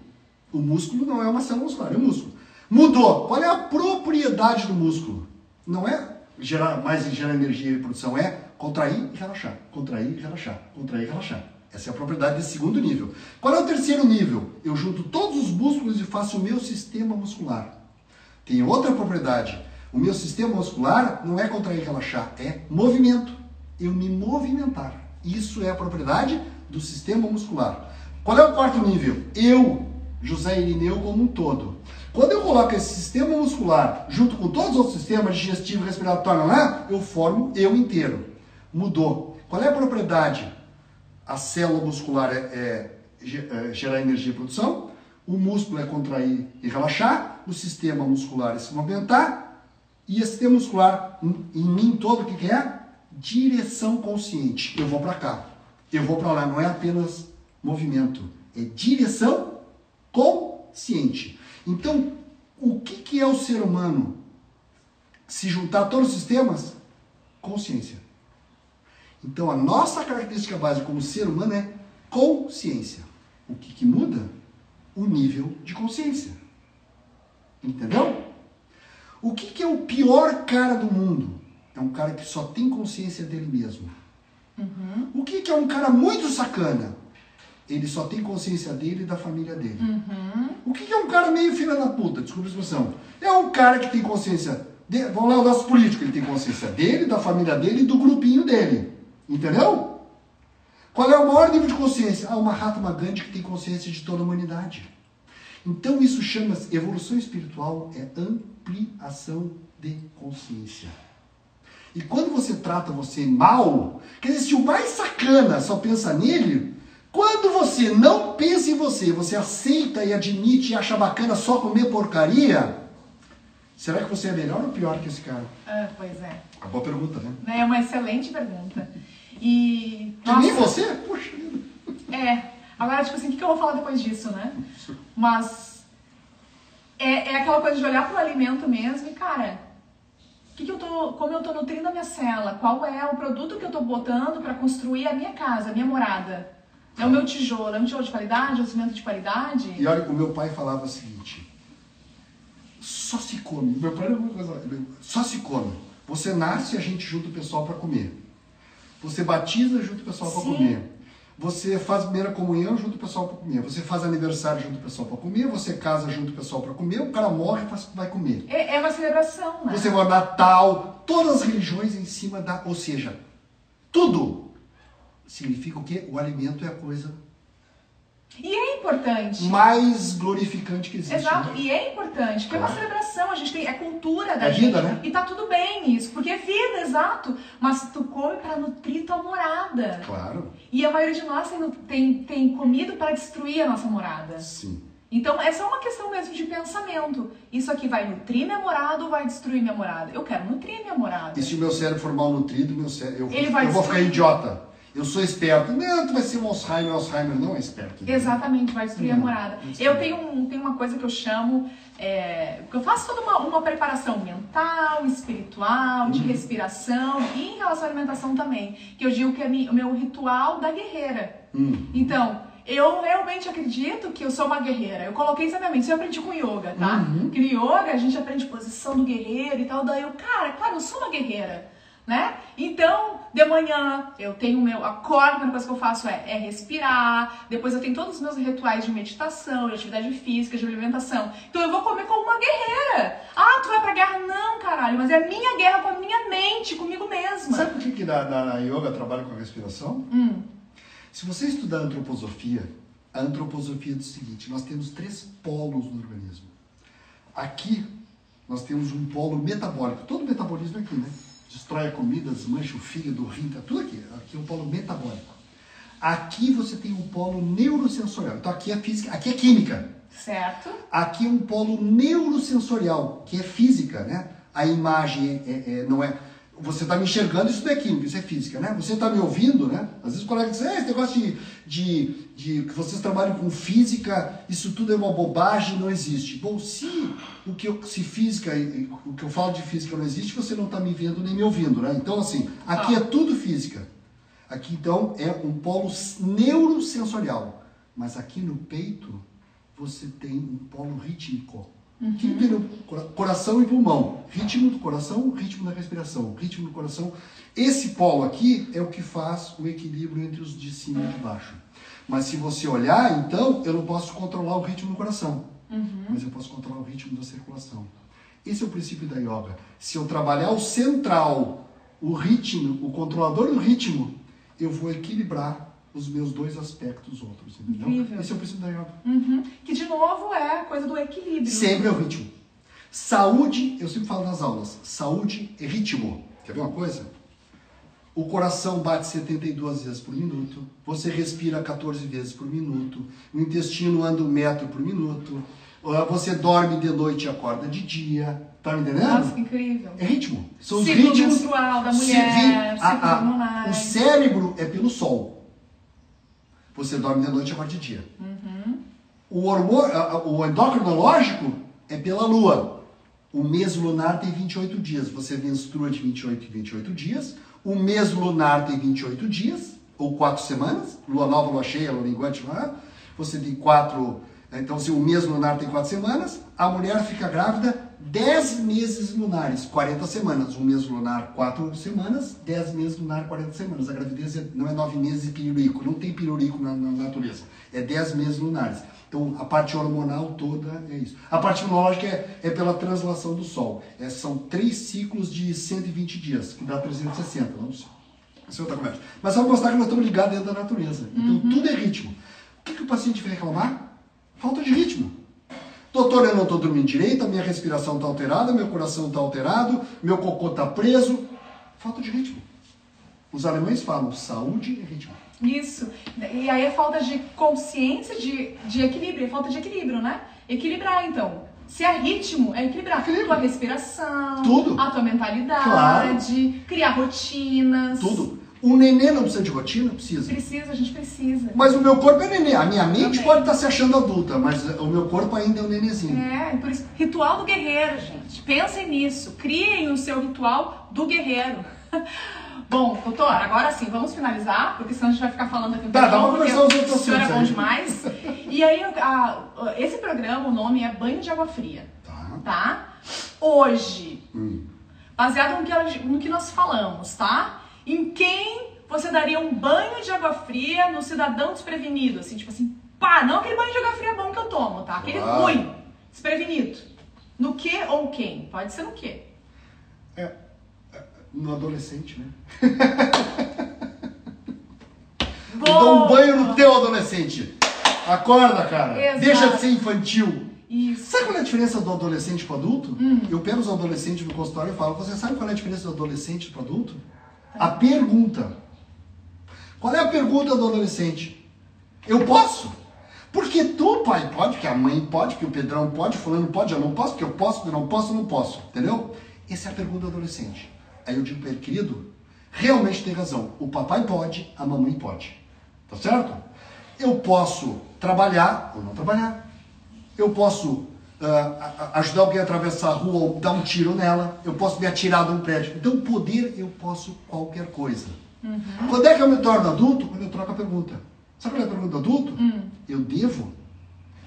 O músculo não é uma célula muscular, é um músculo. Mudou. Qual é a propriedade do músculo? Não é gerar mais gerar energia e produção, é contrair e relaxar, contrair e relaxar, contrair e relaxar. Essa é a propriedade desse segundo nível. Qual é o terceiro nível? Eu junto todos os músculos e faço o meu sistema muscular. Tem outra propriedade. O meu sistema muscular não é contrair e relaxar, é movimento. Eu me movimentar. Isso é a propriedade do sistema muscular. Qual é o quarto nível? Eu, José Irineu, como um todo. Quando eu coloco esse sistema muscular junto com todos os outros sistemas digestivo, respiratório, né, eu formo eu inteiro. Mudou. Qual é a propriedade? A célula muscular é, é é gerar energia e produção, o músculo é contrair e relaxar, o sistema muscular é se movimentar, e esse sistema muscular, em, em mim todo, o que, que é? Direção consciente. Eu vou para cá, eu vou para lá, não é apenas movimento, é direção consciente. Então, o que, que é o ser humano? Se juntar todos os sistemas, consciência. Então, a nossa característica básica como ser humano é consciência. O que, que muda? O nível de consciência. Entendeu? O que, que é o pior cara do mundo? É um cara que só tem consciência dele mesmo. O que, que é um cara muito sacana? Ele só tem consciência dele e da família dele. O que, que é um cara meio filha da puta? Desculpa a expressão. É um cara que tem consciência De, vamos lá, o nosso político, ele tem consciência dele, da família dele e do grupinho dele. Entendeu? Qual é o maior nível de consciência? Ah, o Mahatma Gandhi que tem consciência de toda a humanidade. Então isso chama-se evolução espiritual, é ampliação de consciência. E quando você trata você mal, quer dizer, se o mais sacana só pensa nele, quando você não pensa em você, você aceita e admite e acha bacana só comer porcaria, será que você é melhor ou pior que esse cara? Ah, pois é. A boa pergunta, né? É uma excelente pergunta. E. Que nem você? Puxa. É. Agora, tipo assim, o que eu vou falar depois disso, né? Mas. É, é aquela coisa de olhar pro alimento mesmo e, cara, que, que eu tô, como eu tô nutrindo a minha cela, qual é o produto que eu tô botando para construir a minha casa, a minha morada. É o meu tijolo, é um tijolo de qualidade, é um cimento de qualidade? E olha, o meu pai falava o seguinte: só se come. Meu pai era uma coisa. Só se come. Você nasce e a gente junta o pessoal para comer. Você batiza junto o pessoal para comer. Você faz primeira comunhão junto o pessoal para comer. Você faz aniversário junto o pessoal para comer. Você casa junto o pessoal para comer. O cara morre e vai comer. É, é uma celebração, né? Você vai Natal. Todas as religiões em cima da. Ou seja, tudo significa o quê? O alimento é a coisa e é importante. Mais glorificante que existe. Exato, né? e é importante, porque claro. é uma celebração, a gente tem, é cultura da é gente. Vida, né? E tá tudo bem isso, porque é vida, exato. Mas tu come para nutrir tua morada. Claro. E a maioria de nós tem, tem, tem comido para destruir a nossa morada. Sim. Então, essa é uma questão mesmo de pensamento. Isso aqui vai nutrir minha morada ou vai destruir minha morada? Eu quero nutrir minha morada. E se o meu cérebro for mal nutrido, meu cérebro, eu, eu vou ficar idiota eu sou esperto. Não, tu vai ser um Alzheimer, Alzheimer não é esperto. Né? Exatamente, vai destruir a morada. Eu tenho, um, tenho uma coisa que eu chamo, é, eu faço toda uma, uma preparação mental, espiritual, de uhum. respiração e em relação à alimentação também, que eu digo que é o meu ritual da guerreira. Uhum. Então, eu realmente acredito que eu sou uma guerreira. Eu coloquei isso na minha mente. Isso eu aprendi com yoga, tá? Uhum. Porque no yoga a gente aprende posição do guerreiro e tal. Daí eu, cara, claro, eu sou uma guerreira né? Então, de manhã eu tenho meu acordo, a primeira coisa que eu faço é, é, respirar. Depois eu tenho todos os meus rituais de meditação, de atividade física, de alimentação. Então eu vou comer como uma guerreira. Ah, tu vai pra guerra? Não, caralho, mas é a minha guerra com a minha mente, comigo mesma. Sabe por que, que na, na, na yoga trabalha com a respiração? Hum. Se você estudar antroposofia, a antroposofia diz o seguinte: nós temos três polos no organismo. Aqui nós temos um polo metabólico. Todo metabolismo é aqui, né? Destrói a comida, desmancha o fígado, o rim, tá tudo aqui. Aqui é um polo metabólico. Aqui você tem um polo neurosensorial. Então aqui é física, aqui é química. Certo. Aqui é um polo neurosensorial, que é física, né? A imagem é, é, é não é você está me enxergando, isso não é química, isso é física, né? Você está me ouvindo, né? Às vezes o colega diz, é, esse negócio de, de, de, que vocês trabalham com física, isso tudo é uma bobagem, não existe. Bom, se o que eu, se física, o que eu falo de física não existe, você não está me vendo nem me ouvindo, né? Então, assim, aqui ah. é tudo física. Aqui, então, é um polo neurosensorial. Mas aqui no peito, você tem um polo rítmico. Uhum. coração e pulmão. Ritmo do coração, ritmo da respiração. Ritmo do coração. Esse polo aqui é o que faz o equilíbrio entre os de cima e de baixo. Mas se você olhar, então, eu não posso controlar o ritmo do coração. Uhum. Mas eu posso controlar o ritmo da circulação. Esse é o princípio da yoga. Se eu trabalhar o central, o ritmo, o controlador do ritmo, eu vou equilibrar os meus dois aspectos outros, entendeu? Incrível. Esse é o princípio da yoga. Uhum. Que, de novo, é a coisa do equilíbrio. Sempre é o ritmo. Saúde, eu sempre falo nas aulas, saúde é ritmo. Quer ver uma coisa? O coração bate 72 vezes por minuto, você respira 14 vezes por minuto, o intestino anda um metro por minuto, ah, você dorme de noite e acorda de dia. Tá me entendendo? Nossa, que incrível. É ritmo. São os ritmos. menstrual da mulher, a, a, O cérebro é pelo sol. Você dorme de noite e acorda de dia. Uhum. O, hormônio, o endocrinológico é pela lua. O mês lunar tem 28 dias. Você menstrua de 28 em 28 dias. O mês lunar tem 28 dias, ou 4 semanas. Lua nova, lua cheia, lua minguante. Você tem 4. Então, se o mês lunar tem 4 semanas, a mulher fica grávida 10 meses lunares, 40 semanas. Um mês lunar, 4 semanas, 10 meses lunar, 40 semanas. A gravidez é- não é 9 meses e pirurico, não tem pirurico na, na natureza. É 10 meses lunares. Então, a parte hormonal toda é isso. A parte imunológica é, é pela translação do Sol. É, são três ciclos de 120 dias, que dá 360. Não sei. Isso é outra conversa. Mas só mostrar que nós estamos ligados dentro da natureza. Então, tudo é ritmo. O que, que o paciente vai reclamar? Falta de ritmo. Doutor, eu não estou dormindo direito, a minha respiração está alterada, meu coração está alterado, meu cocô está preso. Falta de ritmo. Os alemães falam saúde e ritmo. Isso. E aí é falta de consciência, de, de equilíbrio, é falta de equilíbrio, né? Equilibrar, então. Se é ritmo, é equilibrar. Equilíbrio. Tua respiração, Tudo. a tua mentalidade, Claro. criar rotinas. Tudo. O nenê não precisa de rotina? Precisa. Precisa, a gente precisa. Mas o meu corpo é nenê. A minha mente Também. pode estar se achando adulta, mas o meu corpo ainda é um nenezinho. É, por isso, ritual do guerreiro, gente. Pensem nisso. Criem o seu ritual do guerreiro. Bom, doutor, agora sim, vamos finalizar, porque senão a gente vai ficar falando aqui um Tá, dá pra porque conversar os outros O senhor é bom demais. E aí, a- esse programa, o nome é Banho de Água Fria, Tá. tá? Hoje, Hum. baseado no que, no que nós falamos, tá? Em quem você daria um banho de água fria no cidadão desprevenido? Assim, tipo assim, pá, não aquele banho de água fria bom que eu tomo, tá? Aquele Claro. ruim, desprevenido. No que ou quem? Pode ser no que? É, é, no adolescente, né? Dá um banho no teu adolescente. Acorda, cara. Exato. Deixa de ser infantil. Isso. Sabe qual é a diferença do adolescente para adulto? Hum. Eu pego os adolescentes no consultório e falo: Você sabe qual é a diferença do adolescente para adulto? A pergunta. Qual é a pergunta do adolescente? Eu posso? Porque tu, pai, pode, porque a mãe pode, porque o Pedrão pode, fulano pode, eu não posso, porque eu posso, porque eu não posso, eu não posso. Entendeu? Essa é a pergunta do adolescente. Aí eu digo para ele, querido, realmente tem razão. O papai pode, a mamãe pode. Tá certo? Eu posso trabalhar ou não trabalhar. Eu posso a- ajudar alguém a atravessar a rua ou dar um tiro nela. Eu posso me atirar de um prédio. Então, poder, eu posso qualquer coisa. Quando é que eu me torno adulto? Quando eu troco a pergunta. Sabe qual é a pergunta do adulto? Eu devo?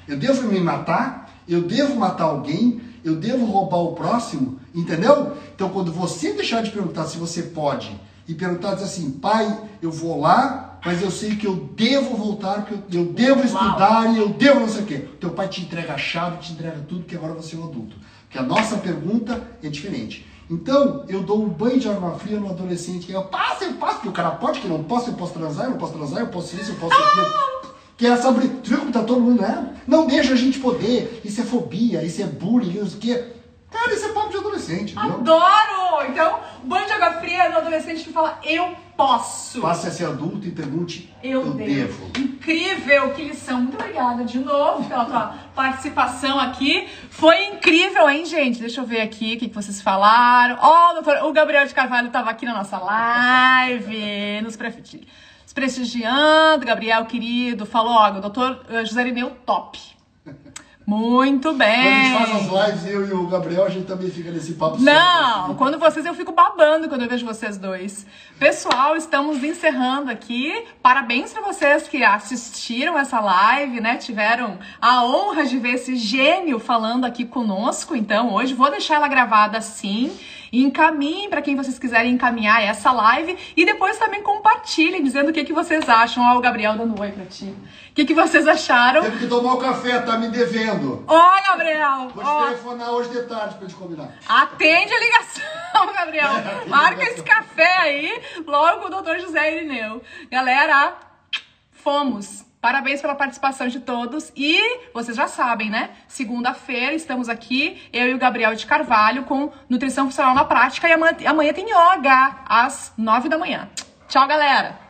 Eu devo me matar? Eu devo matar alguém? Eu devo roubar o próximo? Entendeu? Então, quando você deixar de perguntar se você pode e perguntar diz assim, pai, eu vou lá, mas eu sei que eu devo voltar, que eu, eu devo estudar e eu devo não sei o quê. Teu pai te entrega a chave, te entrega tudo, que agora você é um adulto. Porque a nossa pergunta é diferente. Então, eu dou um banho de água fria no adolescente, que eu passo, eu passo, porque o cara pode, que não posso, eu posso transar, eu não posso transar, eu posso isso, eu posso aquilo. Que é sobre. Tu viu como tá todo mundo, né? Não deixa a gente poder. Isso é fobia, isso é bullying, isso que. Cara, isso é papo de adolescente, entendeu? Adoro! Então, banho de água fria no adolescente que fala, eu posso. Passe a ser adulto e pergunte, Eu, devo. Incrível, que lição. Muito obrigada de novo pela tua participação aqui. Foi incrível, hein, gente? Deixa eu ver aqui o que, que vocês falaram. Ó, doutor, o Gabriel de Carvalho estava aqui na nossa live, nos pre- nos prestigiando. Gabriel, querido, falou, ó, o doutor eh, José Irineu, top. Muito Quando a gente faz bem. as lives, eu e o Gabriel, a gente também fica nesse papo Não, sério. quando vocês eu fico babando quando eu vejo vocês dois. Pessoal, estamos encerrando aqui. Parabéns para vocês que assistiram essa live, né? Tiveram a honra de ver esse gênio falando aqui conosco. Então, hoje vou deixar ela gravada assim. Encaminhem para quem vocês quiserem encaminhar essa live e depois também compartilhem dizendo o que, que vocês acham. Ó, o Gabriel dando oi pra ti. O que, que vocês acharam? Teve que tomar o café, tá me devendo. Ó, Gabriel! Vou te telefonar hoje de tarde pra gente combinar. Atende a ligação, Gabriel. Marca esse café aí, logo com o doutor José Irineu. Galera, fomos. Parabéns pela participação de todos. E vocês já sabem, né? Segunda-feira estamos aqui, eu e o Gabriel de Carvalho, com Nutrição Funcional na Prática. E amanhã, amanhã tem yoga, às nove da manhã. Tchau, galera!